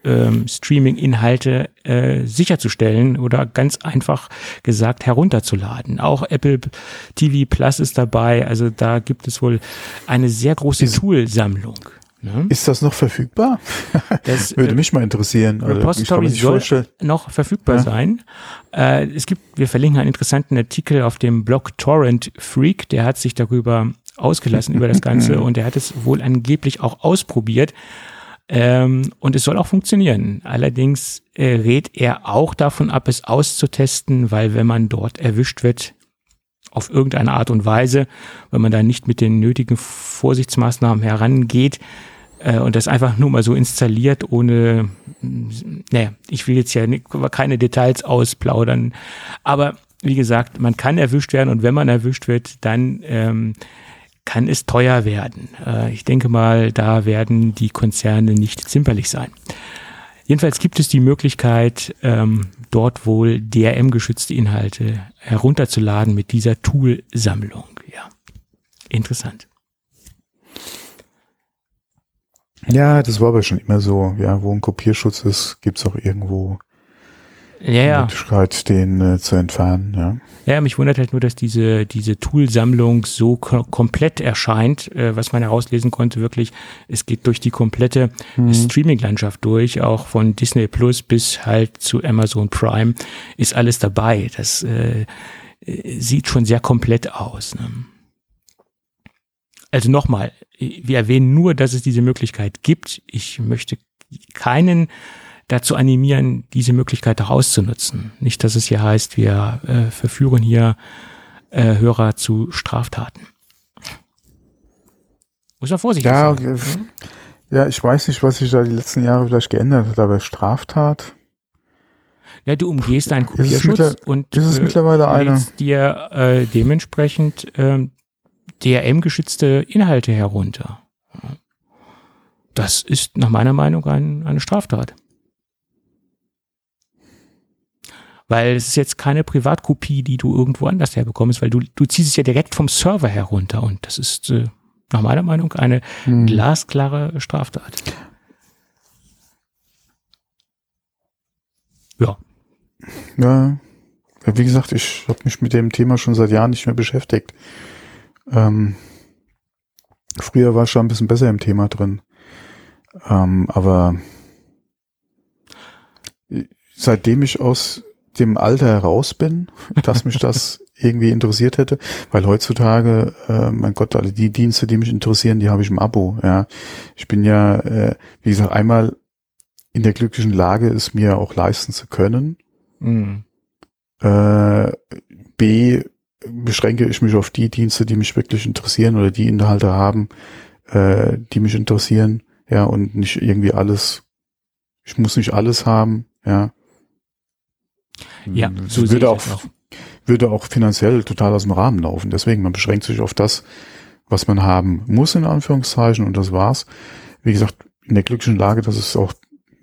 ähm, Streaming-Inhalte äh, sicherzustellen oder ganz einfach gesagt herunterzuladen. Auch Apple TV Plus ist dabei, also da gibt es wohl eine sehr große Toolsammlung. Ne? Ist das noch verfügbar? Das, Würde äh, mich mal interessieren. Also, Repository nicht soll vorstellen. noch verfügbar Ja. sein. Äh, es gibt, wir verlinken einen interessanten Artikel auf dem Blog Torrent Freak, der hat sich darüber ausgelassen über das Ganze und der hat es wohl angeblich auch ausprobiert. Ähm, und es soll auch funktionieren. Allerdings äh, rät er auch davon ab, es auszutesten, weil wenn man dort erwischt wird, auf irgendeine Art und Weise, wenn man da nicht mit den nötigen Vorsichtsmaßnahmen herangeht äh, und das einfach nur mal so installiert, ohne, naja, ich will jetzt ja keine Details ausplaudern, aber wie gesagt, man kann erwischt werden und wenn man erwischt wird, dann ähm, kann es teuer werden. Äh, ich denke mal, da werden die Konzerne nicht zimperlich sein. Jedenfalls gibt es die Möglichkeit, ähm, dort wohl DRM-geschützte Inhalte herunterzuladen mit dieser Tool-Sammlung. Ja, interessant. Ja, das war aber schon immer so. Ja, wo ein Kopierschutz ist, gibt's auch irgendwo Ja, die ja. Möglichkeit, den äh, zu entfernen. Ja. Ja, mich wundert halt nur, dass diese, diese Tool-Sammlung so ko komplett erscheint, äh, was man herauslesen konnte, wirklich, es geht durch die komplette Streaming-Landschaft durch, auch von Disney Plus bis halt zu Amazon Prime ist alles dabei. Das äh, äh, sieht schon sehr komplett aus. Ne? Also nochmal, wir erwähnen nur, dass es diese Möglichkeit gibt. Ich möchte keinen dazu animieren, diese Möglichkeit auch auszunutzen. Nicht, dass es hier heißt, wir äh, verführen hier äh, Hörer zu Straftaten. Muss man vorsichtig Ja, sein. okay. ja, ich weiß nicht, was sich da die letzten Jahre vielleicht geändert hat, aber Straftat. Ja, du umgehst deinen Ist Kopierschutz mittler- und ist es äh, mittlerweile eine? lädst dir äh, dementsprechend ähm, DRM-geschützte Inhalte herunter. Das ist nach meiner Meinung ein, eine Straftat. Weil es ist jetzt keine Privatkopie, die du irgendwo anders herbekommst, weil du, du ziehst es ja direkt vom Server herunter und das ist äh, nach meiner Meinung eine Hm. glasklare Straftat. Ja, Ja. ja, wie gesagt, ich habe mich mit dem Thema schon seit Jahren nicht mehr beschäftigt. Ähm, früher war ich schon ein bisschen besser im Thema drin. Ähm, aber seitdem ich aus dem Alter heraus bin, dass mich das irgendwie interessiert hätte, weil heutzutage, äh, mein Gott, alle die Dienste, die mich interessieren, die habe ich im Abo. Ja, ich bin ja, äh, wie gesagt, einmal in der glücklichen Lage, es mir auch leisten zu können. mm. Äh, B, beschränke ich mich auf die Dienste, die mich wirklich interessieren oder die Inhalte haben, äh, die mich interessieren, ja, und nicht irgendwie alles, ich muss nicht alles haben, ja. ja, Das so würde auch, auch. würde auch finanziell total aus dem Rahmen laufen. Deswegen, man beschränkt sich auf das, was man haben muss, in Anführungszeichen, und das war's. Wie gesagt, in der glücklichen Lage, dass es auch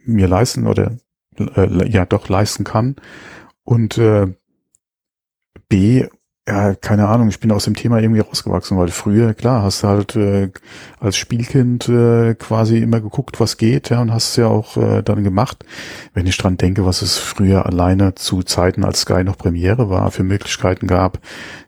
mir leisten oder äh, ja doch leisten kann. Und äh, B, ja, keine Ahnung, ich bin aus dem Thema irgendwie rausgewachsen, weil früher, klar, hast du halt äh, als Spielkind äh, quasi immer geguckt, was geht, ja, und hast es ja auch äh, dann gemacht. Wenn ich dran denke, was es früher alleine zu Zeiten, als Sky noch Premiere war, für Möglichkeiten gab,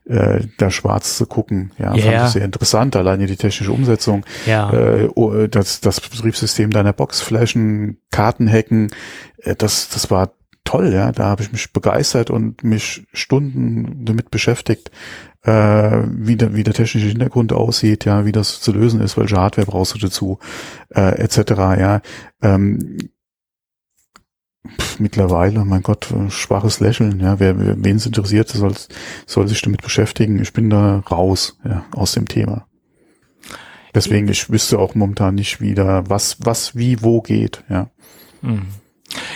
äh, da schwarz zu gucken, ja, Ja, fand ich sehr interessant, alleine die technische Umsetzung Ja. äh, oh, das, das Betriebssystem deiner Box flashen, Karten hacken, äh, das, das war toll, ja. Da habe ich mich begeistert und mich Stunden damit beschäftigt, äh, wie, der, wie der technische Hintergrund aussieht, ja, wie das zu lösen ist, welche Hardware brauchst du dazu, äh, etc. Ja. Ähm, pf, mittlerweile, mein Gott, äh, schwaches Lächeln, ja, wer, wer wen es interessiert, soll, soll sich damit beschäftigen. Ich bin da raus, ja, aus dem Thema. Deswegen, ich wüsste auch momentan nicht wieder, was, was, wie, wo geht, ja. Hm.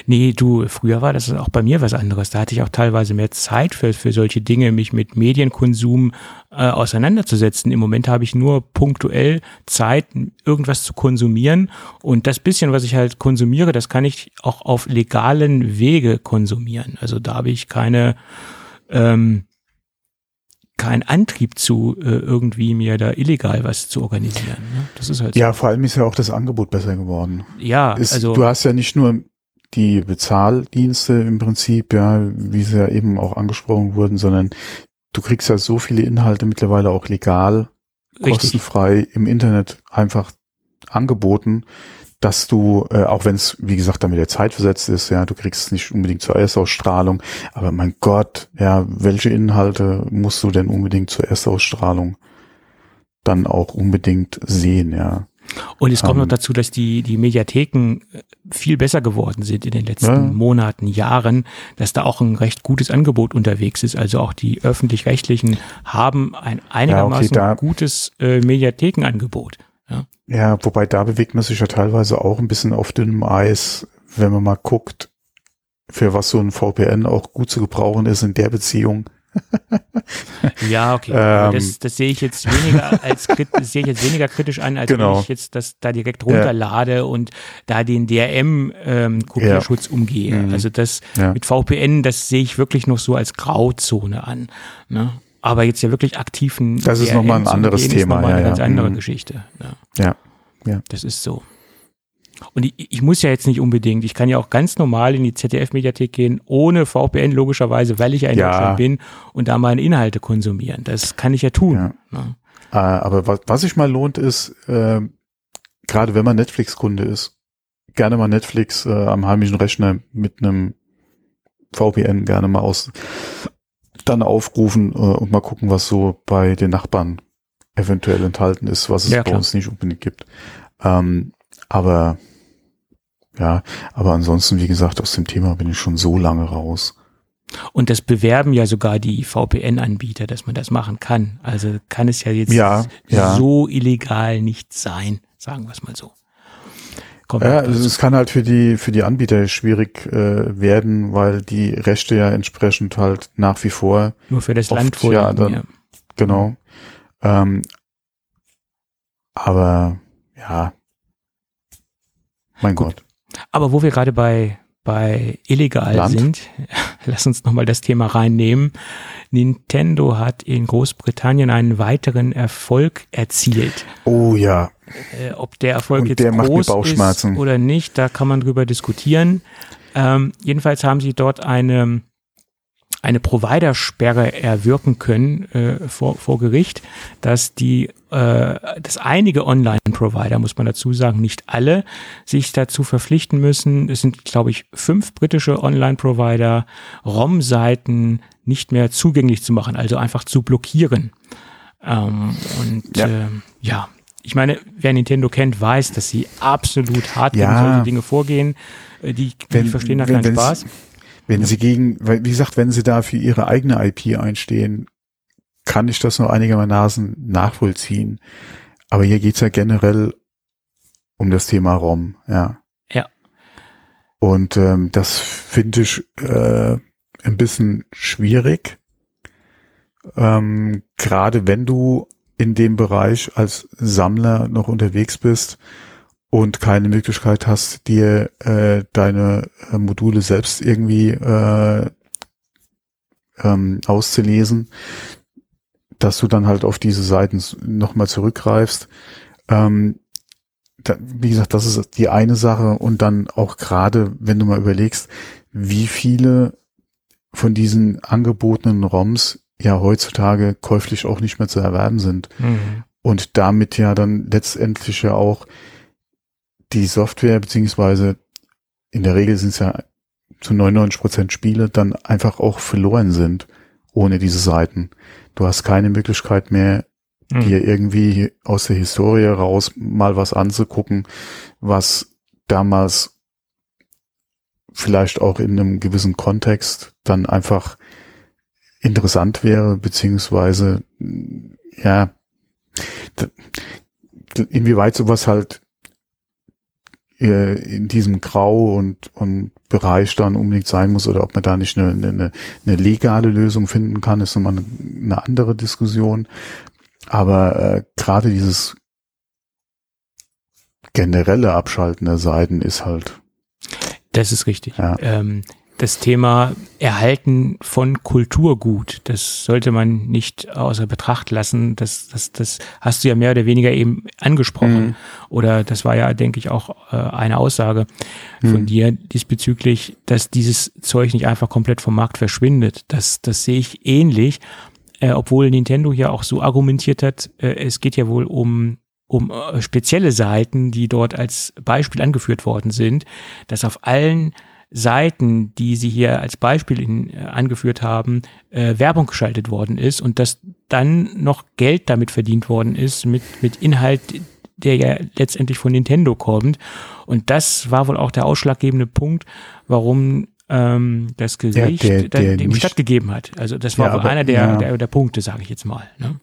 Nee, du, früher war das auch bei mir was anderes. Da hatte ich auch teilweise mehr Zeit für, für solche Dinge, mich mit Medienkonsum äh, auseinanderzusetzen. Im Moment habe ich nur punktuell Zeit, irgendwas zu konsumieren. Und das bisschen, was ich halt konsumiere, das kann ich auch auf legalen Wege konsumieren. Also da habe ich keine, ähm, keinen Antrieb zu, äh, irgendwie mir da illegal was zu organisieren. Ne? Das ist halt so. Ja, vor allem ist ja auch das Angebot besser geworden. ja Ist, also du hast ja nicht nur die Bezahldienste im Prinzip, ja, wie sie ja eben auch angesprochen wurden, sondern du kriegst ja so viele Inhalte mittlerweile auch legal, richtig. kostenfrei im Internet einfach angeboten, dass du, äh, auch wenn es, wie gesagt, dann mit der Zeit versetzt ist, ja, du kriegst es nicht unbedingt zur Erstausstrahlung, aber mein Gott, ja, welche Inhalte musst du denn unbedingt zur Erstausstrahlung dann auch unbedingt sehen, ja. Und es kommt Ähm. noch dazu, dass die, die Mediatheken äh, viel besser geworden sind in den letzten Ja. Monaten, Jahren, dass da auch ein recht gutes Angebot unterwegs ist. Also auch die öffentlich-rechtlichen haben ein einigermaßen da- gutes äh, Mediathekenangebot. Ja. Ja, wobei da bewegt man sich ja teilweise auch ein bisschen auf dünnem Eis, wenn man mal guckt, für was so ein VPN auch gut zu gebrauchen ist in der Beziehung. Ja, okay. Ähm. das, das sehe ich jetzt weniger als das sehe ich jetzt weniger kritisch an, als Genau. wenn ich jetzt das da direkt runterlade und da den DRM ähm, Kopierschutz umgehe. Mhm. Also das Ja. mit VPN, das sehe ich wirklich noch so als Grauzone an. Ne? Aber jetzt ja wirklich aktiven Das ist DRM noch mal ein anderes Thema, Ist noch mal ja, eine ganz ja. andere Mhm. Geschichte. Ja. Ja. Ja. Das ist so. Und ich, ich muss ja jetzt nicht unbedingt, ich kann ja auch ganz normal in die ZDF-Mediathek gehen, ohne VPN logischerweise, weil ich ja in Ja. Deutschland bin und da meine Inhalte konsumieren. Das kann ich ja tun. Ja. Ne? Äh, aber was, was sich mal lohnt, ist, äh, gerade wenn man Netflix-Kunde ist, gerne mal Netflix äh, am heimischen Rechner mit einem VPN gerne mal aus dann aufrufen äh, und mal gucken, was so bei den Nachbarn eventuell enthalten ist, was es Ja, bei uns nicht unbedingt gibt. Ähm, aber ja, aber ansonsten, wie gesagt, aus dem Thema bin ich schon so lange raus. Und das bewerben ja sogar die VPN-Anbieter, dass man das machen kann. Also kann es ja jetzt Ja, ja. so illegal nicht sein, sagen wir es mal so. Kommt Ja, also es kann halt für die für die Anbieter schwierig äh, werden, weil die Rechte ja entsprechend halt nach wie vor nur für das Land ja vorliegen. dann- ja. genau. Ähm, aber ja, mein Gut. Gott. Aber wo wir gerade bei, bei illegal Land? sind, lass uns nochmal das Thema reinnehmen. Nintendo hat in Großbritannien einen weiteren Erfolg erzielt. Oh ja, Äh, ob der Erfolg Und jetzt der groß ist oder nicht, da kann man drüber diskutieren. Ähm, jedenfalls haben sie dort eine, eine Providersperre erwirken können äh, vor, vor Gericht, dass die, äh, dass einige Online-Provider, muss man dazu sagen, nicht alle, sich dazu verpflichten müssen. Es sind, glaube ich, fünf britische Online-Provider, ROM-Seiten nicht mehr zugänglich zu machen, also einfach zu blockieren. Ähm, und Ja. ja. ja, ich meine, wer Nintendo kennt, weiß, dass sie absolut hart gegen Ja. solche Dinge vorgehen. Äh, Die, die verstehen da wenn- keinen Spaß. Wenn sie gegen, weil, wie gesagt, wenn sie da für ihre eigene IP einstehen, kann ich das noch einigermaßen nachvollziehen. Aber hier geht's ja generell um das Thema ROM, ja. Ja. Und ähm, das finde ich äh, ein bisschen schwierig. Ähm, Gerade wenn du in dem Bereich als Sammler noch unterwegs bist und keine Möglichkeit hast, dir äh, deine äh, Module selbst irgendwie äh, ähm, auszulesen, dass du dann halt auf diese Seiten nochmal zurückgreifst. Ähm, da, wie gesagt, das ist die eine Sache und dann auch gerade, wenn du mal überlegst, wie viele von diesen angebotenen ROMs ja heutzutage käuflich auch nicht mehr zu erwerben sind Mhm. und damit ja dann letztendlich ja auch die Software beziehungsweise in der Regel sind es ja zu 99 Prozent Spiele dann einfach auch verloren sind ohne diese Seiten. Du hast keine Möglichkeit mehr, Mhm. dir irgendwie aus der Historie raus mal was anzugucken, was damals vielleicht auch in einem gewissen Kontext dann einfach interessant wäre, beziehungsweise ja, inwieweit sowas halt in diesem Grau und, und Bereich dann unbedingt sein muss oder ob man da nicht eine, eine, eine legale Lösung finden kann, ist nochmal eine, eine andere Diskussion. Aber äh, gerade dieses generelle Abschalten der Seiten ist halt, Das ist richtig. Ja. Ähm, das Thema Erhalten von Kulturgut, das sollte man nicht außer Betracht lassen. Das, das, das hast du ja mehr oder weniger eben angesprochen. Mhm. Oder das war ja, denke ich, auch äh, eine Aussage von Mhm. dir diesbezüglich, dass dieses Zeug nicht einfach komplett vom Markt verschwindet. Das, das sehe ich ähnlich, äh, obwohl Nintendo hier auch so argumentiert hat, äh, es geht ja wohl um um äh, spezielle Seiten, die dort als Beispiel angeführt worden sind, dass auf allen Seiten, die Sie hier als Beispiel in, äh, angeführt haben, äh, Werbung geschaltet worden ist und dass dann noch Geld damit verdient worden ist mit, mit Inhalt, der ja letztendlich von Nintendo kommt. Und das war wohl auch der ausschlaggebende Punkt, warum ähm, das Gericht der, der, der dem nicht- stattgegeben hat. Also das war Ja, wohl aber- einer der, ja. der, der Punkte, sage ich jetzt mal. Ne?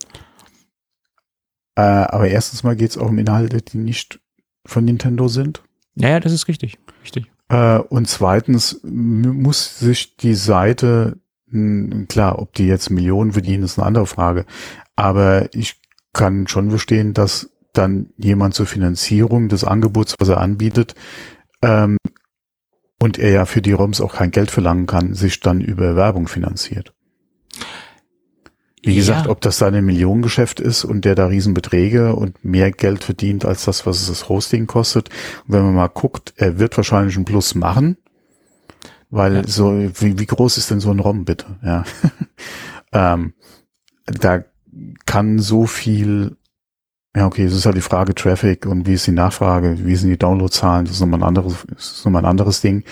Äh, aber erstens mal geht es auch um Inhalte, die nicht von Nintendo sind. Ja, ja, das ist richtig. Richtig. Äh, und zweitens muss sich die Seite, mh, klar, ob die jetzt Millionen verdienen, ist eine andere Frage. Aber ich kann schon verstehen, dass dann jemand zur Finanzierung des Angebots, was er anbietet, ähm, und er ja für die ROMs auch kein Geld verlangen kann, sich dann über Werbung finanziert. Wie gesagt, ja, ob das da ein Millionengeschäft ist und der da Riesenbeträge und mehr Geld verdient als das, was es das Hosting kostet. Und wenn man mal guckt, er wird wahrscheinlich einen Plus machen, weil Ja. so, wie, wie groß ist denn so ein ROM bitte? Ja. ähm, da kann so viel, ja okay, es ist halt die Frage Traffic und wie ist die Nachfrage, wie sind die Downloadzahlen, das ist nochmal ein anderes, ist nochmal ein anderes Ding.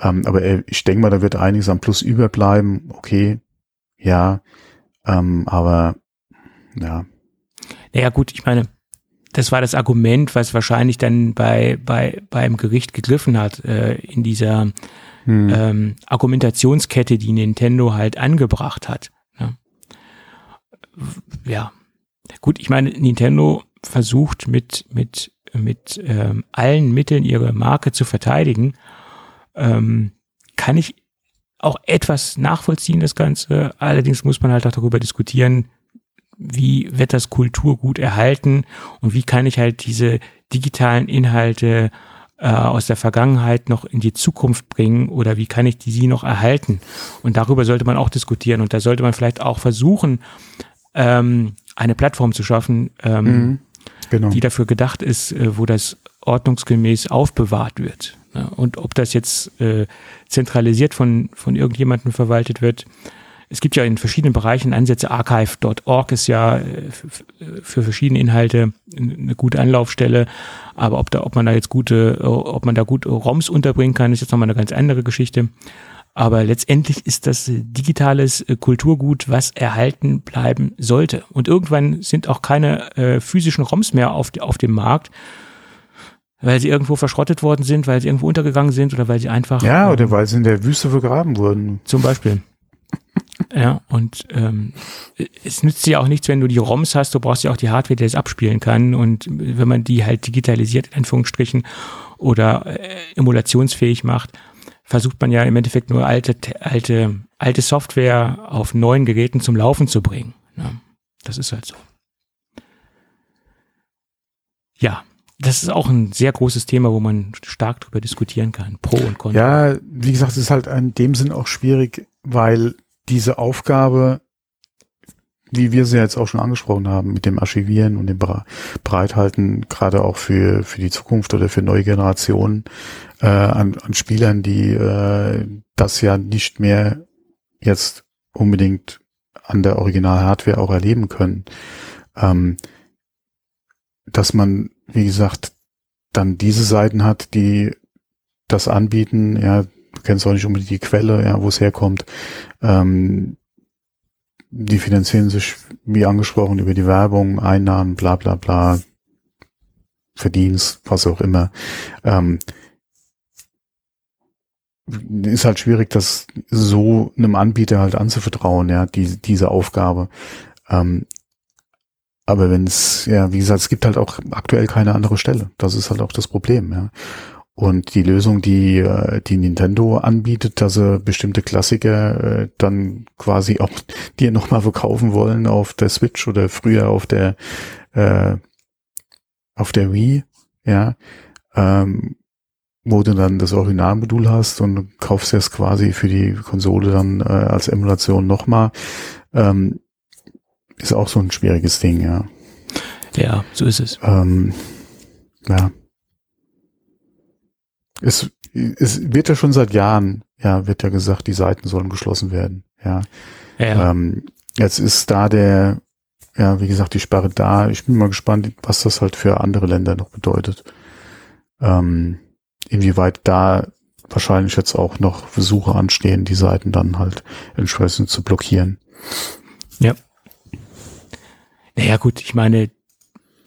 Ähm, aber er, ich denke mal, da wird einiges am Plus überbleiben, okay, ja, ähm, aber ja, Naja gut, ich meine, das war das Argument, was wahrscheinlich dann bei, bei beim Gericht gegriffen hat, äh, in dieser hm, ähm, Argumentationskette, die Nintendo halt angebracht hat. Ne? Ja, gut, ich meine, Nintendo versucht mit mit mit ähm, allen Mitteln ihre Marke zu verteidigen. Ähm, kann ich auch etwas nachvollziehen, das Ganze. Allerdings muss man halt auch darüber diskutieren, wie wird das Kulturgut erhalten und wie kann ich halt diese digitalen Inhalte äh, aus der Vergangenheit noch in die Zukunft bringen oder wie kann ich die sie noch erhalten? Und darüber sollte man auch diskutieren und da sollte man vielleicht auch versuchen, ähm, eine Plattform zu schaffen, ähm, mhm, genau. die dafür gedacht ist, äh, wo das ordnungsgemäß aufbewahrt wird. Ne? Und ob das jetzt äh, zentralisiert von, von irgendjemandem verwaltet wird. Es gibt ja in verschiedenen Bereichen Ansätze. Archive.org ist ja äh, für verschiedene Inhalte eine gute Anlaufstelle. Aber ob da, ob man da jetzt gute, äh, ob man da gut ROMs unterbringen kann, ist jetzt nochmal eine ganz andere Geschichte. Aber letztendlich ist das digitales äh, Kulturgut, was erhalten bleiben sollte. Und irgendwann sind auch keine äh, physischen ROMs mehr auf, auf dem Markt, weil sie irgendwo verschrottet worden sind, weil sie irgendwo untergegangen sind oder weil sie einfach ja, ähm, oder weil sie in der Wüste vergraben wurden. zum Beispiel. Ja, und ähm, es nützt dir auch nichts, wenn du die ROMs hast, du brauchst ja auch die Hardware, die das abspielen kann. Und wenn man die halt digitalisiert, in Anführungsstrichen, oder äh, emulationsfähig macht, versucht man ja im Endeffekt nur alte, alte, alte Software auf neuen Geräten zum Laufen zu bringen. Ja, das ist halt so. Ja, das ist auch ein sehr großes Thema, wo man stark drüber diskutieren kann. Pro und Contra. Ja, wie gesagt, es ist halt in dem Sinn auch schwierig, weil diese Aufgabe, wie wir sie jetzt auch schon angesprochen haben, mit dem Archivieren und dem Bereithalten, gerade auch für, für die Zukunft oder für neue Generationen äh, an, an Spielern, die äh, das ja nicht mehr jetzt unbedingt an der Original-Hardware auch erleben können, ähm, dass man, wie gesagt, dann diese Seiten hat, die das anbieten, ja, du kennst auch nicht unbedingt die Quelle, ja, wo es herkommt. Ähm, die finanzieren sich, wie angesprochen, über die Werbung, Einnahmen, bla bla bla, Verdienst, was auch immer. Ähm, ist halt schwierig, das so einem Anbieter halt anzuvertrauen, ja, die, diese Aufgabe. Ähm, aber wenn es, ja, wie gesagt, es gibt halt auch aktuell keine andere Stelle. Das ist halt auch das Problem, ja. Und die Lösung, die, äh, die Nintendo anbietet, dass sie bestimmte Klassiker äh, dann quasi auch dir nochmal verkaufen wollen auf der Switch oder früher auf der äh, auf der Wii, ja, ähm, wo du dann das Originalmodul hast und kaufst es quasi für die Konsole dann äh, als Emulation nochmal, ähm, ist auch so ein schwieriges Ding, ja. ja, so ist es. Ähm, ja. Es, es wird ja schon seit Jahren, ja, wird ja gesagt, die Seiten sollen geschlossen werden. Ja. Ja. Ähm, jetzt ist da der ja, wie gesagt, die Sperre da. Ich bin mal gespannt, was das halt für andere Länder noch bedeutet. Ähm, inwieweit da wahrscheinlich jetzt auch noch Versuche anstehen, die Seiten dann halt entsprechend zu blockieren. Ja. Naja, gut, ich meine,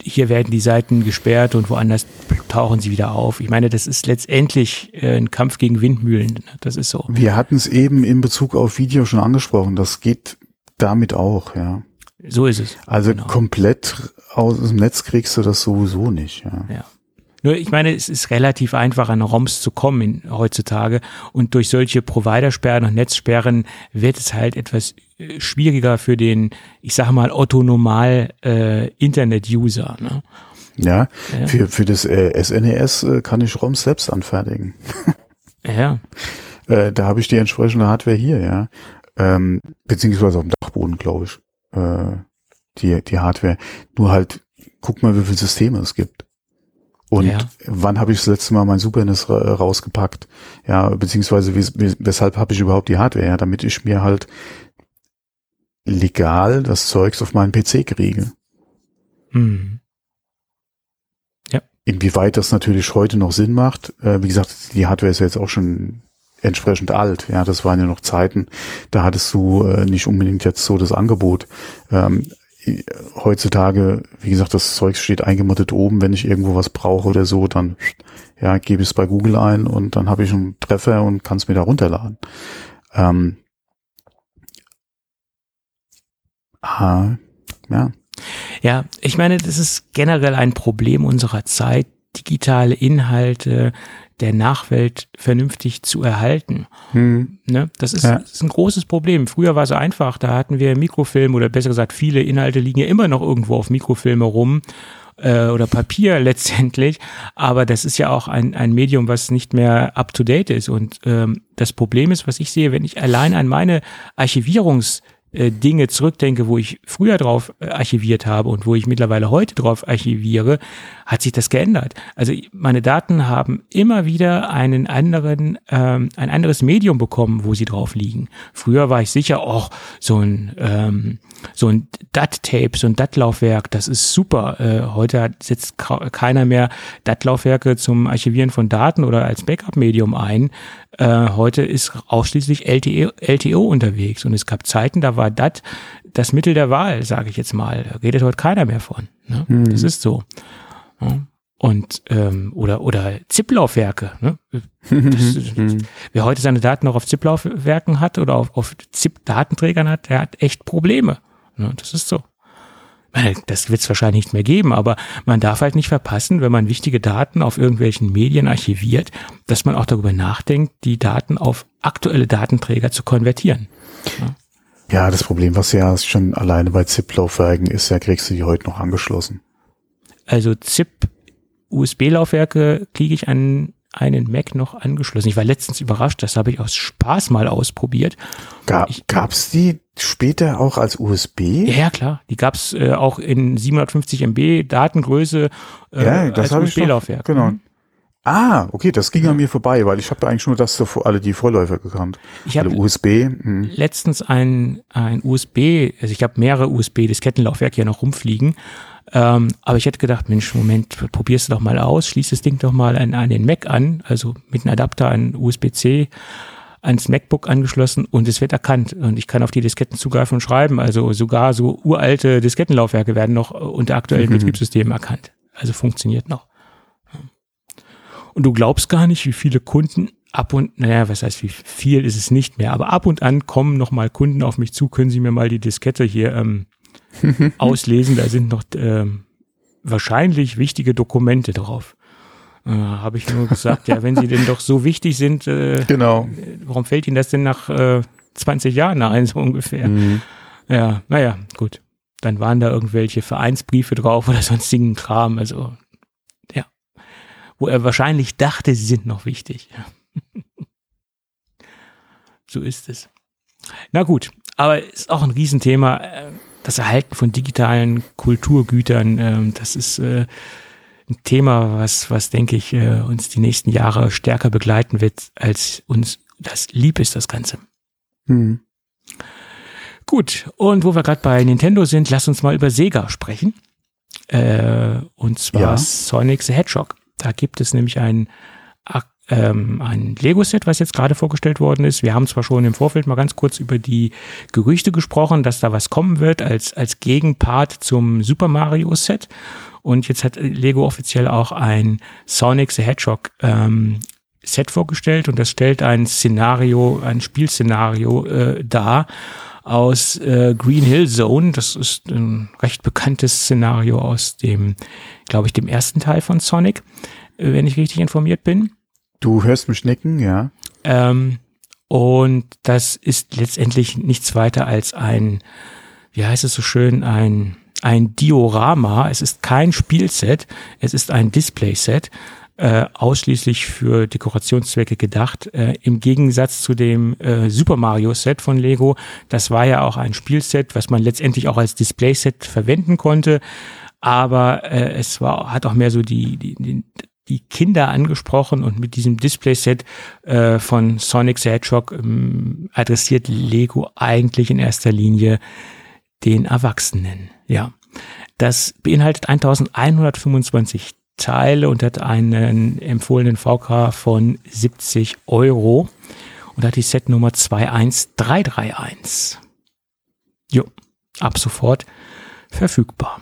hier werden die Seiten gesperrt und woanders tauchen sie wieder auf. Ich meine, das ist letztendlich äh, ein Kampf gegen Windmühlen. Das ist so. Wir hatten es eben in Bezug auf Video schon angesprochen. Das geht damit auch, ja. So ist es. Also genau. komplett aus dem Netz kriegst du das sowieso nicht, ja. ja. Nur, ich meine, es ist relativ einfach, an ROMs zu kommen in, heutzutage. Und durch solche Providersperren und Netzsperren wird es halt etwas äh, schwieriger für den, ich sag mal, Otto-Normal äh, Internet-User. Ne? Ja, ja, Für, für das äh, SNES e äh, kann ich ROMs selbst anfertigen. ja. Äh, da habe ich die entsprechende Hardware hier, ja. Ähm, beziehungsweise auf dem Dachboden, glaube ich. Äh, die, die Hardware. Nur halt, guck mal, wie viele Systeme es gibt. Und ja. wann habe ich das letzte Mal mein Super NES rausgepackt? Ja, beziehungsweise weshalb habe ich überhaupt die Hardware? Ja, damit ich mir halt legal das Zeugs auf meinen PC kriege. Hm. Ja. Inwieweit das natürlich heute noch Sinn macht, äh, wie gesagt, die Hardware ist ja jetzt auch schon entsprechend alt. Ja, das waren ja noch Zeiten, da hattest du äh, nicht unbedingt jetzt so das Angebot. Ähm, heutzutage, wie gesagt, das Zeug steht eingemottet oben, wenn ich irgendwo was brauche oder so, dann ja, gebe ich es bei Google ein und dann habe ich einen Treffer und kann es mir da runterladen. Ähm, ah, ja. Ja, ich meine, das ist generell ein Problem unserer Zeit, digitale Inhalte der Nachwelt vernünftig zu erhalten. Hm. Ne? Das, ist, ja. ist, ein großes Problem. Früher war es einfach, da hatten wir Mikrofilm oder besser gesagt, viele Inhalte liegen ja immer noch irgendwo auf Mikrofilme rum äh, oder Papier letztendlich, aber das ist ja auch ein, ein Medium, was nicht mehr up-to-date ist. Und ähm, das Problem ist, was ich sehe, wenn ich allein an meine Archivierungs- äh, Dinge zurückdenke, wo ich früher drauf äh, archiviert habe und wo ich mittlerweile heute drauf archiviere, hat sich das geändert. Also meine Daten haben immer wieder einen anderen, ähm, ein anderes Medium bekommen, wo sie drauf liegen. Früher war ich sicher, oh, so ein ähm, so ein DAT-Tape, so ein DAT-Laufwerk, das ist super. Äh, heute setzt keiner mehr DAT-Laufwerke zum Archivieren von Daten oder als Backup-Medium ein. Äh, heute ist ausschließlich LTE, LTO unterwegs und es gab Zeiten, da war DAT das Mittel der Wahl, sage ich jetzt mal. Da redet heute keiner mehr von. Ne? Mhm. Das ist so. Ja. Und ähm, oder oder ZIP-Laufwerke. Ne? wer heute seine Daten noch auf ZIP-Laufwerken hat oder auf, auf ZIP-Datenträgern hat, der hat echt Probleme. Ne? Das ist so. Das wird es wahrscheinlich nicht mehr geben, aber man darf halt nicht verpassen, wenn man wichtige Daten auf irgendwelchen Medien archiviert, dass man auch darüber nachdenkt, die Daten auf aktuelle Datenträger zu konvertieren. Ja, ja das Problem, was ja schon alleine bei ZIP-Laufwerken ist, ja, kriegst du die heute noch angeschlossen. Also ZIP USB-Laufwerke kriege ich an einen Mac noch angeschlossen. Ich war letztens überrascht, das habe ich aus Spaß mal ausprobiert. Gab, gab's die später auch als USB? Ja, klar. Die gab's äh, auch in 750 MB Datengröße äh, ja, das als USB-Laufwerk. Genau. Mhm. Ah, okay, das ging ja. an mir vorbei, weil ich habe eigentlich nur das alle die Vorläufer gekannt. Ich habe USB. Mh. letztens ein ein USB, also ich habe mehrere USB-Diskettenlaufwerke hier noch rumfliegen ähm, aber ich hätte gedacht, Mensch, Moment, probierst du doch mal aus, schließ das Ding doch mal an, an den Mac an, also mit einem Adapter an USB-C ans MacBook angeschlossen und es wird erkannt und ich kann auf die Disketten zugreifen und schreiben. Also sogar so uralte Diskettenlaufwerke werden noch unter aktuellen mhm. Betriebssystemen erkannt. Also funktioniert noch. Und du glaubst gar nicht, wie viele Kunden ab und, naja, was heißt, wie viel ist es nicht mehr, aber ab und an kommen noch mal Kunden auf mich zu, können Sie mir mal die Diskette hier ähm, auslesen. Da sind noch ähm, wahrscheinlich wichtige Dokumente drauf. Äh, Habe ich nur gesagt, ja, wenn sie denn doch so wichtig sind, äh, genau. warum fällt Ihnen das denn nach äh, 20 Jahren ein, so ungefähr? Mhm. Ja, naja, gut. Dann waren da irgendwelche Vereinsbriefe drauf oder sonstigen Kram. Also, ja. Wo er wahrscheinlich dachte, sie sind noch wichtig. so ist es. Na gut, aber ist auch ein Riesenthema. Das Erhalten von digitalen Kulturgütern, äh, das ist äh, ein Thema, was, was denke ich, äh, uns die nächsten Jahre stärker begleiten wird, als uns das lieb ist, das Ganze. Hm. Gut, und wo wir gerade bei Nintendo sind, lass uns mal über Sega sprechen. Äh, und zwar ja. Sonic the Hedgehog. Da gibt es nämlich ein, ähm, ein Lego-Set, was jetzt gerade vorgestellt worden ist. Wir haben zwar schon im Vorfeld mal ganz kurz über die Gerüchte gesprochen, dass da was kommen wird als, als Gegenpart zum Super Mario-Set. Und jetzt hat Lego offiziell auch ein Sonic the Hedgehog ähm, Set vorgestellt und das stellt ein Szenario, ein Spielszenario äh, dar aus äh, Green Hill Zone. Das ist ein recht bekanntes Szenario aus dem, glaube ich, dem ersten Teil von Sonic, äh, wenn ich richtig informiert bin. Du hörst mich nicken, ja. Ähm, und das ist letztendlich nichts weiter als ein, wie heißt es so schön, ein, ein Diorama. Es ist kein Spielset, es ist ein Displayset äh, ausschließlich für Dekorationszwecke gedacht. Äh, Im Gegensatz zu dem äh, Super Mario Set von Lego, das war ja auch ein Spielset, was man letztendlich auch als Displayset verwenden konnte. Aber äh, es war, hat auch mehr so die, die, die die Kinder angesprochen und mit diesem Displayset äh, von Sonic the Hedgehog ähm, adressiert Lego eigentlich in erster Linie den Erwachsenen. Ja, das beinhaltet 1125 Teile und hat einen empfohlenen VK von 70 Euro und hat die Setnummer 21331. Jo, ab sofort verfügbar.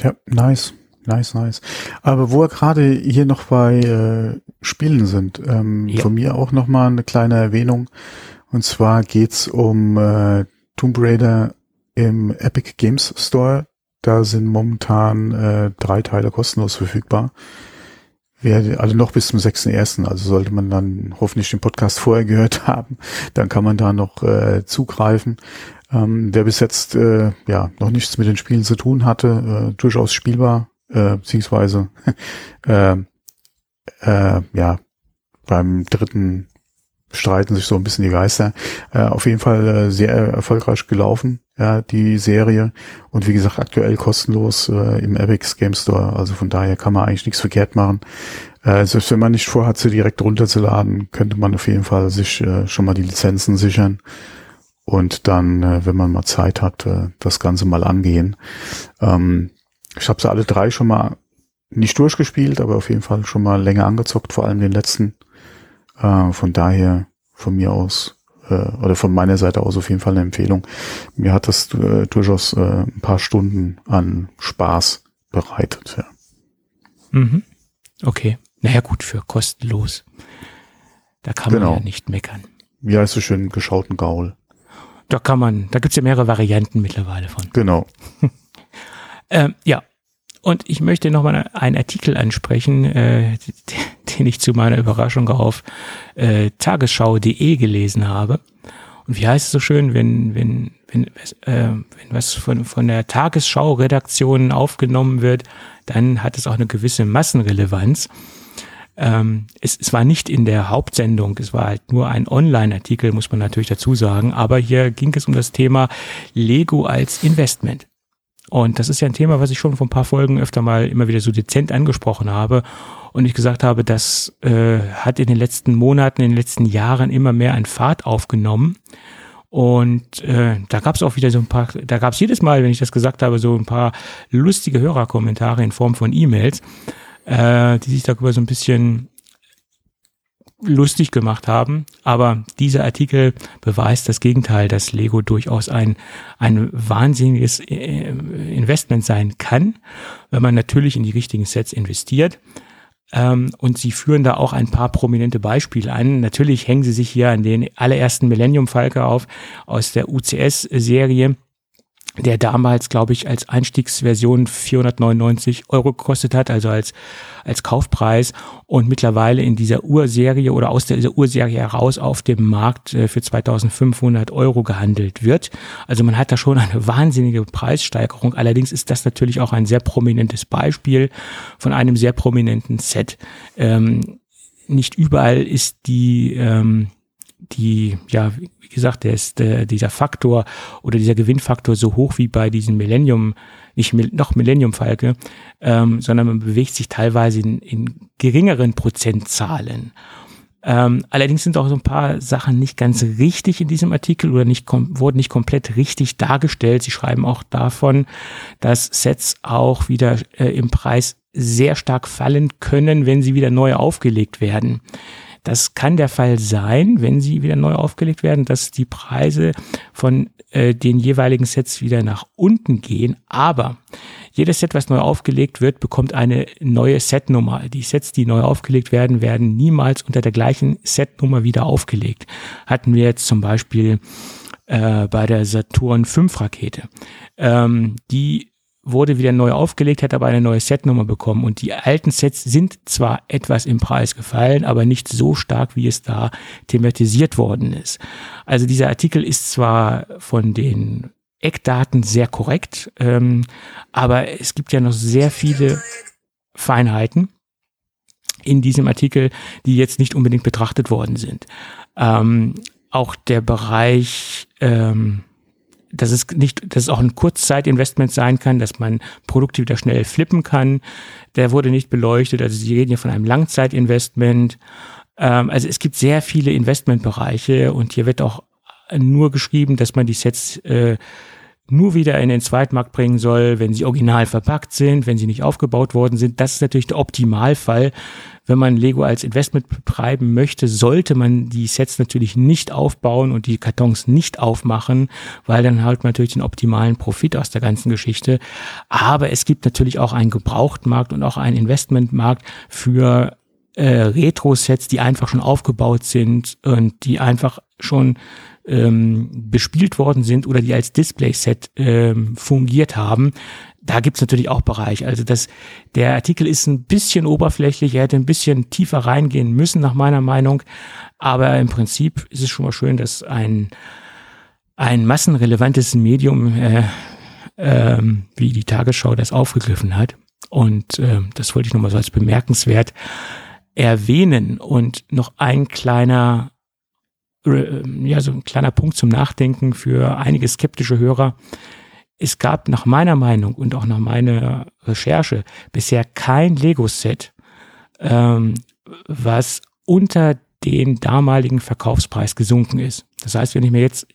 Ja, nice. Nice, nice. Aber wo wir gerade hier noch bei äh, Spielen sind, ähm, ja. von mir auch noch mal eine kleine Erwähnung. Und zwar geht's um äh, Tomb Raider im Epic Games Store. Da sind momentan äh, drei Teile kostenlos verfügbar. Wer, also noch bis zum 6.1., also sollte man dann hoffentlich den Podcast vorher gehört haben, dann kann man da noch äh, zugreifen. Ähm, wer bis jetzt äh, ja noch nichts mit den Spielen zu tun hatte, äh, durchaus spielbar, äh, beziehungsweise äh, äh, ja beim dritten streiten sich so ein bisschen die Geister. Äh, auf jeden Fall äh, sehr erfolgreich gelaufen, ja, die Serie. Und wie gesagt, aktuell kostenlos äh, im Epic Game Store. Also von daher kann man eigentlich nichts verkehrt machen. Äh, selbst wenn man nicht vorhat, sie direkt runterzuladen, könnte man auf jeden Fall sich äh, schon mal die Lizenzen sichern. Und dann, äh, wenn man mal Zeit hat, äh, das Ganze mal angehen. Ähm, ich habe sie alle drei schon mal nicht durchgespielt, aber auf jeden Fall schon mal länger angezockt, vor allem den letzten. Äh, von daher von mir aus äh, oder von meiner Seite aus auf jeden Fall eine Empfehlung. Mir hat das äh, durchaus äh, ein paar Stunden an Spaß bereitet. Ja. Mhm. Okay. Naja gut, für kostenlos. Da kann genau. man ja nicht meckern. Wie heißt es schön, geschauten Gaul. Da kann man, da gibt's ja mehrere Varianten mittlerweile von. Genau. ähm, ja, und ich möchte nochmal einen Artikel ansprechen, äh, den ich zu meiner Überraschung auf äh, tagesschau.de gelesen habe. Und wie heißt es so schön, wenn, wenn, wenn, äh, wenn was von, von der Tagesschau-Redaktion aufgenommen wird, dann hat es auch eine gewisse Massenrelevanz. Ähm, es, es war nicht in der Hauptsendung, es war halt nur ein Online-Artikel, muss man natürlich dazu sagen. Aber hier ging es um das Thema Lego als Investment. Und das ist ja ein Thema, was ich schon vor ein paar Folgen öfter mal immer wieder so dezent angesprochen habe. Und ich gesagt habe, das äh, hat in den letzten Monaten, in den letzten Jahren immer mehr an Fahrt aufgenommen. Und äh, da gab es auch wieder so ein paar, da gab es jedes Mal, wenn ich das gesagt habe, so ein paar lustige Hörerkommentare in Form von E-Mails, äh, die sich darüber so ein bisschen lustig gemacht haben. Aber dieser Artikel beweist das Gegenteil, dass Lego durchaus ein, ein wahnsinniges äh, Investment sein kann, wenn man natürlich in die richtigen Sets investiert. Ähm, und sie führen da auch ein paar prominente Beispiele an. Natürlich hängen sie sich hier an den allerersten Millennium Falke auf aus der UCS-Serie der damals, glaube ich, als Einstiegsversion 499 Euro gekostet hat, also als, als Kaufpreis und mittlerweile in dieser Urserie oder aus dieser Urserie heraus auf dem Markt äh, für 2500 Euro gehandelt wird. Also man hat da schon eine wahnsinnige Preissteigerung. Allerdings ist das natürlich auch ein sehr prominentes Beispiel von einem sehr prominenten Set. Ähm, nicht überall ist die, ähm, die, ja, wie gesagt, der ist äh, dieser Faktor oder dieser Gewinnfaktor so hoch wie bei diesen Millennium, nicht noch Millennium Falke, ähm, sondern man bewegt sich teilweise in, in geringeren Prozentzahlen. Ähm, allerdings sind auch so ein paar Sachen nicht ganz richtig in diesem Artikel oder nicht wurden nicht komplett richtig dargestellt. Sie schreiben auch davon, dass Sets auch wieder äh, im Preis sehr stark fallen können, wenn sie wieder neu aufgelegt werden. Das kann der Fall sein, wenn sie wieder neu aufgelegt werden, dass die Preise von äh, den jeweiligen Sets wieder nach unten gehen. Aber jedes Set, was neu aufgelegt wird, bekommt eine neue Setnummer. Die Sets, die neu aufgelegt werden, werden niemals unter der gleichen Setnummer wieder aufgelegt. Hatten wir jetzt zum Beispiel äh, bei der Saturn 5 Rakete. Ähm, die wurde wieder neu aufgelegt, hat aber eine neue Setnummer bekommen. Und die alten Sets sind zwar etwas im Preis gefallen, aber nicht so stark, wie es da thematisiert worden ist. Also dieser Artikel ist zwar von den Eckdaten sehr korrekt, ähm, aber es gibt ja noch sehr viele Feinheiten in diesem Artikel, die jetzt nicht unbedingt betrachtet worden sind. Ähm, auch der Bereich, ähm, dass es nicht, dass es auch ein Kurzzeitinvestment sein kann, dass man Produkte wieder schnell flippen kann, der wurde nicht beleuchtet. Also Sie reden hier von einem Langzeitinvestment. Ähm, also es gibt sehr viele Investmentbereiche und hier wird auch nur geschrieben, dass man die Sets äh, nur wieder in den Zweitmarkt bringen soll, wenn sie original verpackt sind, wenn sie nicht aufgebaut worden sind. Das ist natürlich der Optimalfall. Wenn man Lego als Investment betreiben möchte, sollte man die Sets natürlich nicht aufbauen und die Kartons nicht aufmachen, weil dann halt man natürlich den optimalen Profit aus der ganzen Geschichte. Aber es gibt natürlich auch einen Gebrauchtmarkt und auch einen Investmentmarkt für äh, Retro-Sets, die einfach schon aufgebaut sind und die einfach schon ähm, bespielt worden sind oder die als Display-Set ähm, fungiert haben. Da gibt's natürlich auch Bereiche. Also das, der Artikel ist ein bisschen oberflächlich, er hätte ein bisschen tiefer reingehen müssen, nach meiner Meinung. Aber im Prinzip ist es schon mal schön, dass ein, ein massenrelevantes Medium äh, ähm, wie die Tagesschau das aufgegriffen hat. Und äh, das wollte ich nochmal so als bemerkenswert erwähnen. Und noch ein kleiner ja, so ein kleiner Punkt zum Nachdenken für einige skeptische Hörer. Es gab nach meiner Meinung und auch nach meiner Recherche bisher kein Lego-Set, ähm, was unter den damaligen Verkaufspreis gesunken ist. Das heißt, wenn ich mir jetzt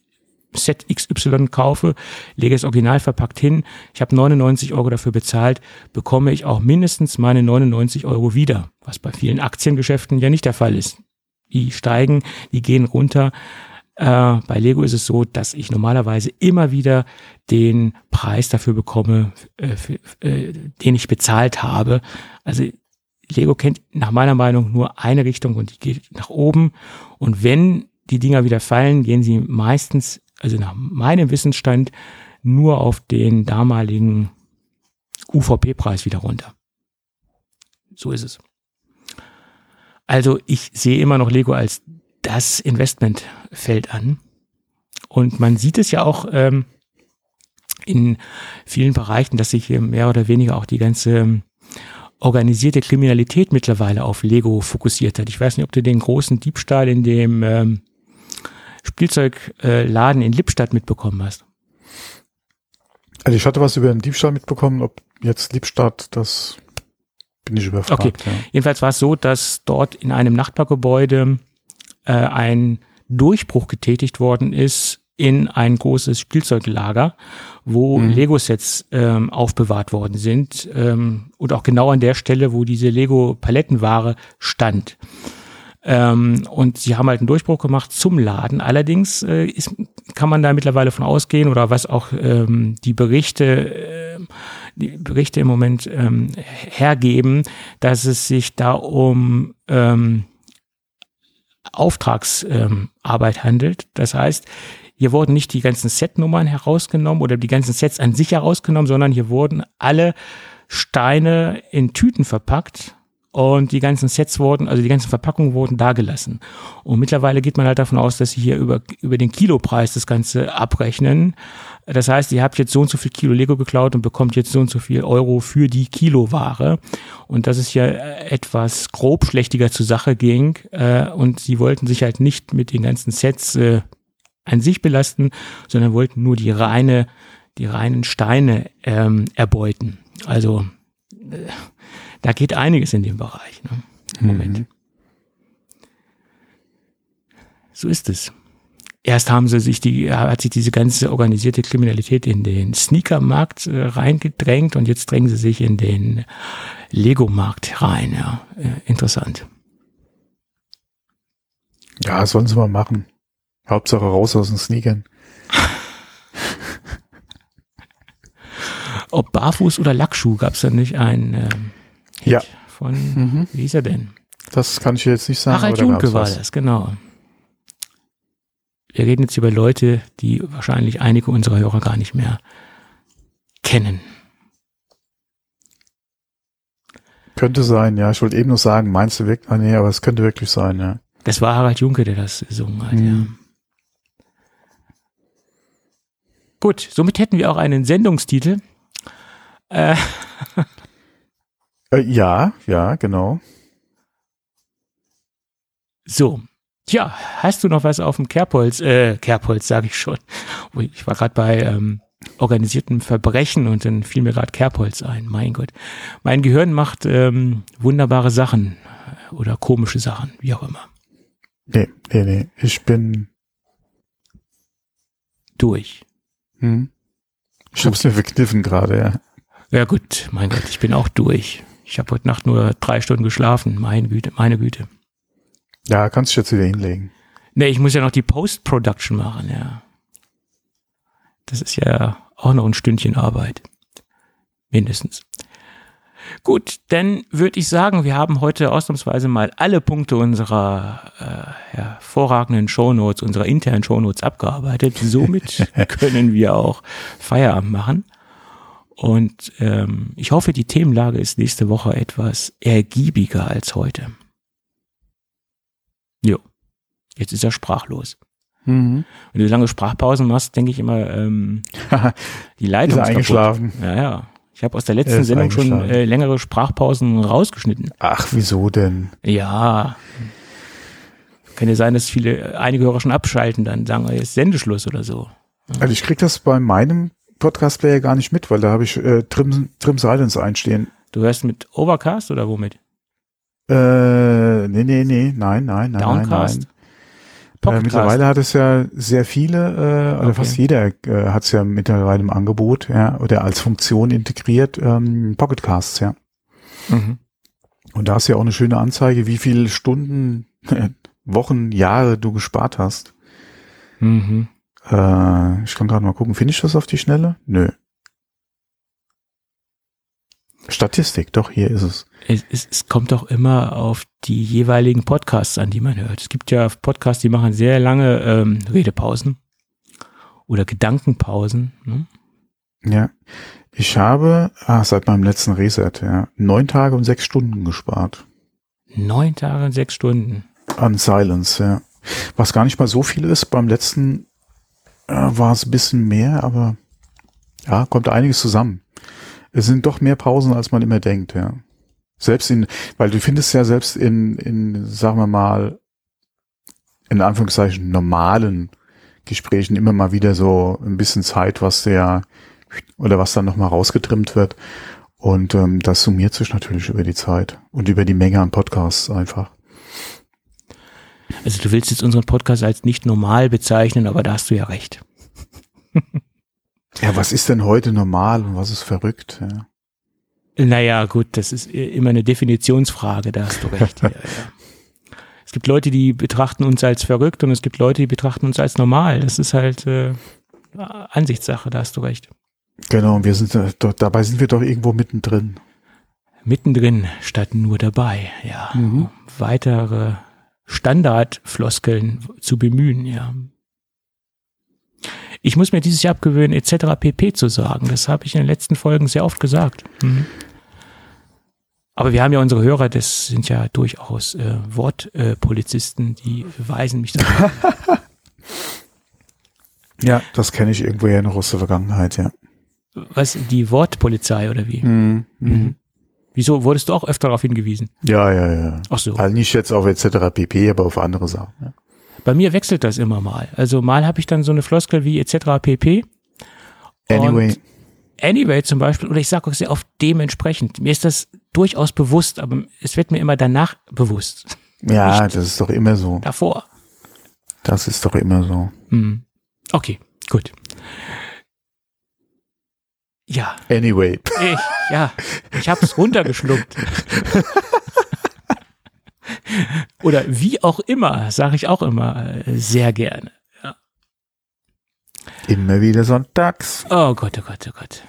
Set XY kaufe, lege es original verpackt hin, ich habe 99 Euro dafür bezahlt, bekomme ich auch mindestens meine 99 Euro wieder, was bei vielen Aktiengeschäften ja nicht der Fall ist die steigen, die gehen runter. Äh, bei Lego ist es so, dass ich normalerweise immer wieder den Preis dafür bekomme, äh, für, äh, den ich bezahlt habe. Also Lego kennt nach meiner Meinung nur eine Richtung und die geht nach oben. Und wenn die Dinger wieder fallen, gehen sie meistens, also nach meinem Wissensstand, nur auf den damaligen UVP-Preis wieder runter. So ist es. Also ich sehe immer noch Lego als das Investmentfeld an. Und man sieht es ja auch ähm, in vielen Bereichen, dass sich mehr oder weniger auch die ganze ähm, organisierte Kriminalität mittlerweile auf Lego fokussiert hat. Ich weiß nicht, ob du den großen Diebstahl in dem ähm, Spielzeugladen in Lippstadt mitbekommen hast. Also ich hatte was über den Diebstahl mitbekommen, ob jetzt Lippstadt das bin ich überfragt. Okay. Ja. Jedenfalls war es so, dass dort in einem Nachbargebäude äh, ein Durchbruch getätigt worden ist in ein großes Spielzeuglager, wo mhm. Lego-Sets ähm, aufbewahrt worden sind ähm, und auch genau an der Stelle, wo diese Lego-Palettenware stand. Ähm, und sie haben halt einen Durchbruch gemacht zum Laden. Allerdings äh, ist, kann man da mittlerweile von ausgehen oder was auch ähm, die Berichte, äh, die Berichte im Moment ähm, hergeben, dass es sich da um ähm, Auftragsarbeit ähm, handelt. Das heißt, hier wurden nicht die ganzen Setnummern herausgenommen oder die ganzen Sets an sich herausgenommen, sondern hier wurden alle Steine in Tüten verpackt und die ganzen Sets wurden, also die ganzen Verpackungen wurden dagelassen. Und mittlerweile geht man halt davon aus, dass sie hier über, über den Kilopreis das Ganze abrechnen. Das heißt, ihr habt jetzt so und so viel Kilo Lego geklaut und bekommt jetzt so und so viel Euro für die Kiloware. Und dass es ja etwas grobschlächtiger zur Sache ging. Äh, und sie wollten sich halt nicht mit den ganzen Sets äh, an sich belasten, sondern wollten nur die reine, die reinen Steine ähm, erbeuten. Also äh, da geht einiges in dem Bereich ne, im Moment. Mhm. So ist es. Erst haben sie sich die, hat sich diese ganze organisierte Kriminalität in den Sneakermarkt äh, reingedrängt und jetzt drängen sie sich in den Lego-Markt rein. Ja, äh, interessant. Ja, sollen sie mal machen. Hauptsache raus aus den Sneakern. Ob Barfuß oder Lackschuh gab es da nicht ein ähm, Hit Ja. von, Mhm. wie hieß er denn? Das kann ich jetzt nicht sagen. Harald Junke war das, genau. Wir reden jetzt über Leute, die wahrscheinlich einige unserer Hörer gar nicht mehr kennen. Könnte sein, ja. Ich wollte eben noch sagen, meinst du wirklich? Ah, nee, aber es könnte wirklich sein, ja. Das war Harald Junke, der das gesungen hat, Mhm. ja. Gut, somit hätten wir auch einen Sendungstitel. Äh, Äh, ja, ja, genau. so. Tja, hast du noch was auf dem Kerbholz? Äh, Kerbholz, sage ich schon. Ui, Ich war gerade bei ähm, organisiertem Verbrechen und dann fiel mir gerade Kerbholz ein. Mein Gott. Mein Gehirn macht ähm, wunderbare Sachen oder komische Sachen, wie auch immer. Nee, nee, nee. Ich bin, Durch. hm. Ich hab's mir verkniffen gerade, ja. Ja gut, mein Gott, ich bin auch durch. Ich habe heute Nacht nur drei Stunden geschlafen. Meine Güte, meine Güte. Ja, kannst dich jetzt wieder hinlegen. Nee, ich muss ja noch die Post-Production machen, ja. Das ist ja auch noch ein Stündchen Arbeit. Mindestens. Gut, dann würde ich sagen, wir haben heute ausnahmsweise mal alle Punkte unserer äh, hervorragenden Shownotes, unserer internen Shownotes abgearbeitet. Somit können wir auch Feierabend machen. Und ähm, ich hoffe, die Themenlage ist nächste Woche etwas ergiebiger als heute. Jo. Jetzt ist er sprachlos. Mhm. Wenn du lange Sprachpausen machst, denke ich immer, ähm, die Leitung Ist er eingeschlafen? Kaputt. Ja, ja. Ich habe aus der letzten ist Sendung schon äh, längere Sprachpausen rausgeschnitten. Ach, wieso denn? Ja. Kann ja sein, dass viele, einige Hörer schon abschalten, dann sagen, jetzt Sendeschluss oder so. Also ich krieg das bei meinem Podcast-Player gar nicht mit, weil da habe ich äh, Trim, Trim Silence einstehen. Du hörst mit Overcast oder womit? Äh, nee, nee, nee, nein, nein, nein, Downcast? nein, nein. Äh, mittlerweile hat es ja sehr viele, äh, oder Okay. fast jeder äh, hat es ja mittlerweile im Angebot, ja, oder als Funktion integriert, ähm, Pocketcasts, ja. Mhm. Und da ist ja auch eine schöne Anzeige, wie viele Stunden, Wochen, Jahre du gespart hast. Mhm. Äh, ich kann gerade mal gucken, finde ich das auf die Schnelle? Nö. Statistik, doch, hier ist es. Es, es, es kommt doch immer auf die jeweiligen Podcasts an, die man hört. Es gibt ja Podcasts, die machen sehr lange ähm, Redepausen oder Gedankenpausen. Ne? Ja. Ich habe, ah, seit meinem letzten Reset, ja, neun Tage und sechs Stunden gespart. Neun Tage und sechs Stunden. An Silence, ja. Was gar nicht mal so viel ist. Beim letzten äh, war es ein bisschen mehr, aber ja, kommt einiges zusammen. Es sind doch mehr Pausen, als man immer denkt, ja. Selbst in, weil du findest ja selbst in, in, sagen wir mal, in Anführungszeichen normalen Gesprächen immer mal wieder so ein bisschen Zeit, was der oder was dann nochmal rausgetrimmt wird. Und ähm, das summiert sich natürlich über die Zeit und über die Menge an Podcasts einfach. Also du willst jetzt unseren Podcast als nicht normal bezeichnen, aber da hast du ja recht. Ja, was ist denn heute normal und was ist verrückt? Ja. Naja, gut, das ist immer eine Definitionsfrage, da hast du recht. ja, ja. Es gibt Leute, die betrachten uns als verrückt und es gibt Leute, die betrachten uns als normal. Das ist halt äh, Ansichtssache, da hast du recht. Genau, und wir sind äh, doch, dabei sind wir doch irgendwo mittendrin. Mittendrin statt nur dabei, ja. Mhm. Weitere Standardfloskeln zu bemühen, ja. Ich muss mir dieses Jahr abgewöhnen, etc. pp. zu sagen. Das habe ich in den letzten Folgen sehr oft gesagt. Mhm. Aber wir haben ja unsere Hörer, das sind ja durchaus äh, Wortpolizisten, die weisen mich darauf. Ja, das kenne ich irgendwo ja noch aus der Vergangenheit, ja. Was, die Wortpolizei oder wie? Mhm. Mhm. Wieso wurdest du auch öfter darauf hingewiesen? Ja, ja, ja. Ach so. Also nicht jetzt auf etc. pp, aber auf andere Sachen. Ja. Bei mir wechselt das immer mal. Also mal habe ich dann so eine Floskel wie etc. pp. Anyway, anyway zum Beispiel, oder ich sage auch sehr oft dementsprechend. Mir ist das durchaus bewusst, aber es wird mir immer danach bewusst. ja, nicht. das ist doch immer so. Davor. Das ist doch immer so. Hm. Okay, gut. Ja, Anyway. ich, ja, ich hab's runtergeschluckt. Oder wie auch immer, sage ich auch immer äh, sehr gerne. Immer wieder sonntags. Oh Gott, oh Gott, oh Gott.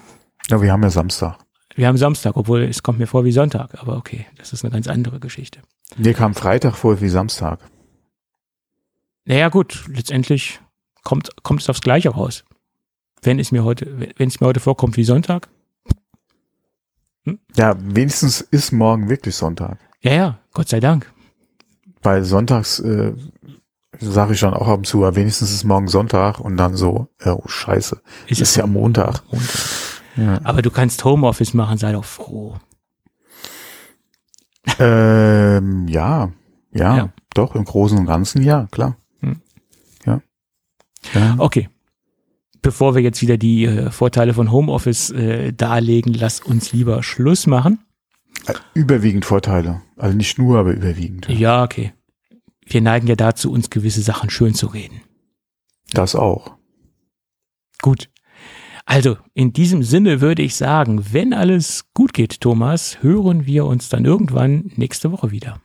Ja, wir haben ja Samstag. Wir haben Samstag, obwohl es kommt mir vor wie Sonntag, aber okay, das ist eine ganz andere Geschichte. Mir kam Freitag vor wie Samstag. Naja, gut, letztendlich kommt, kommt es aufs Gleiche raus. Wenn es mir heute, wenn es mir heute vorkommt wie Sonntag, Ja, wenigstens ist morgen wirklich Sonntag. ja, ja, Gott sei Dank. Weil sonntags äh, sage ich schon auch ab und zu, aber wenigstens ist morgen Sonntag und dann so, äh, oh scheiße, Ist ist, ja Montag. Montag. Ja. Aber du kannst Homeoffice machen, sei doch froh. ähm, ja, ja, Ja. doch, im Großen und Ganzen, ja, klar. Hm. Ja. ja. Okay. Bevor wir jetzt wieder die äh, Vorteile von Homeoffice äh, darlegen, lass uns lieber Schluss machen. Äh, Überwiegend Vorteile. Also nicht nur, aber überwiegend. Ja, okay. Wir neigen ja dazu, uns gewisse Sachen schön zu reden. Das auch. Gut. Also, in diesem Sinne würde ich sagen, wenn alles gut geht, Thomas, hören wir uns dann irgendwann nächste Woche wieder.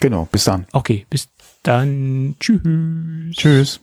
Genau, bis dann. Okay, bis dann. Tschüss. Tschüss.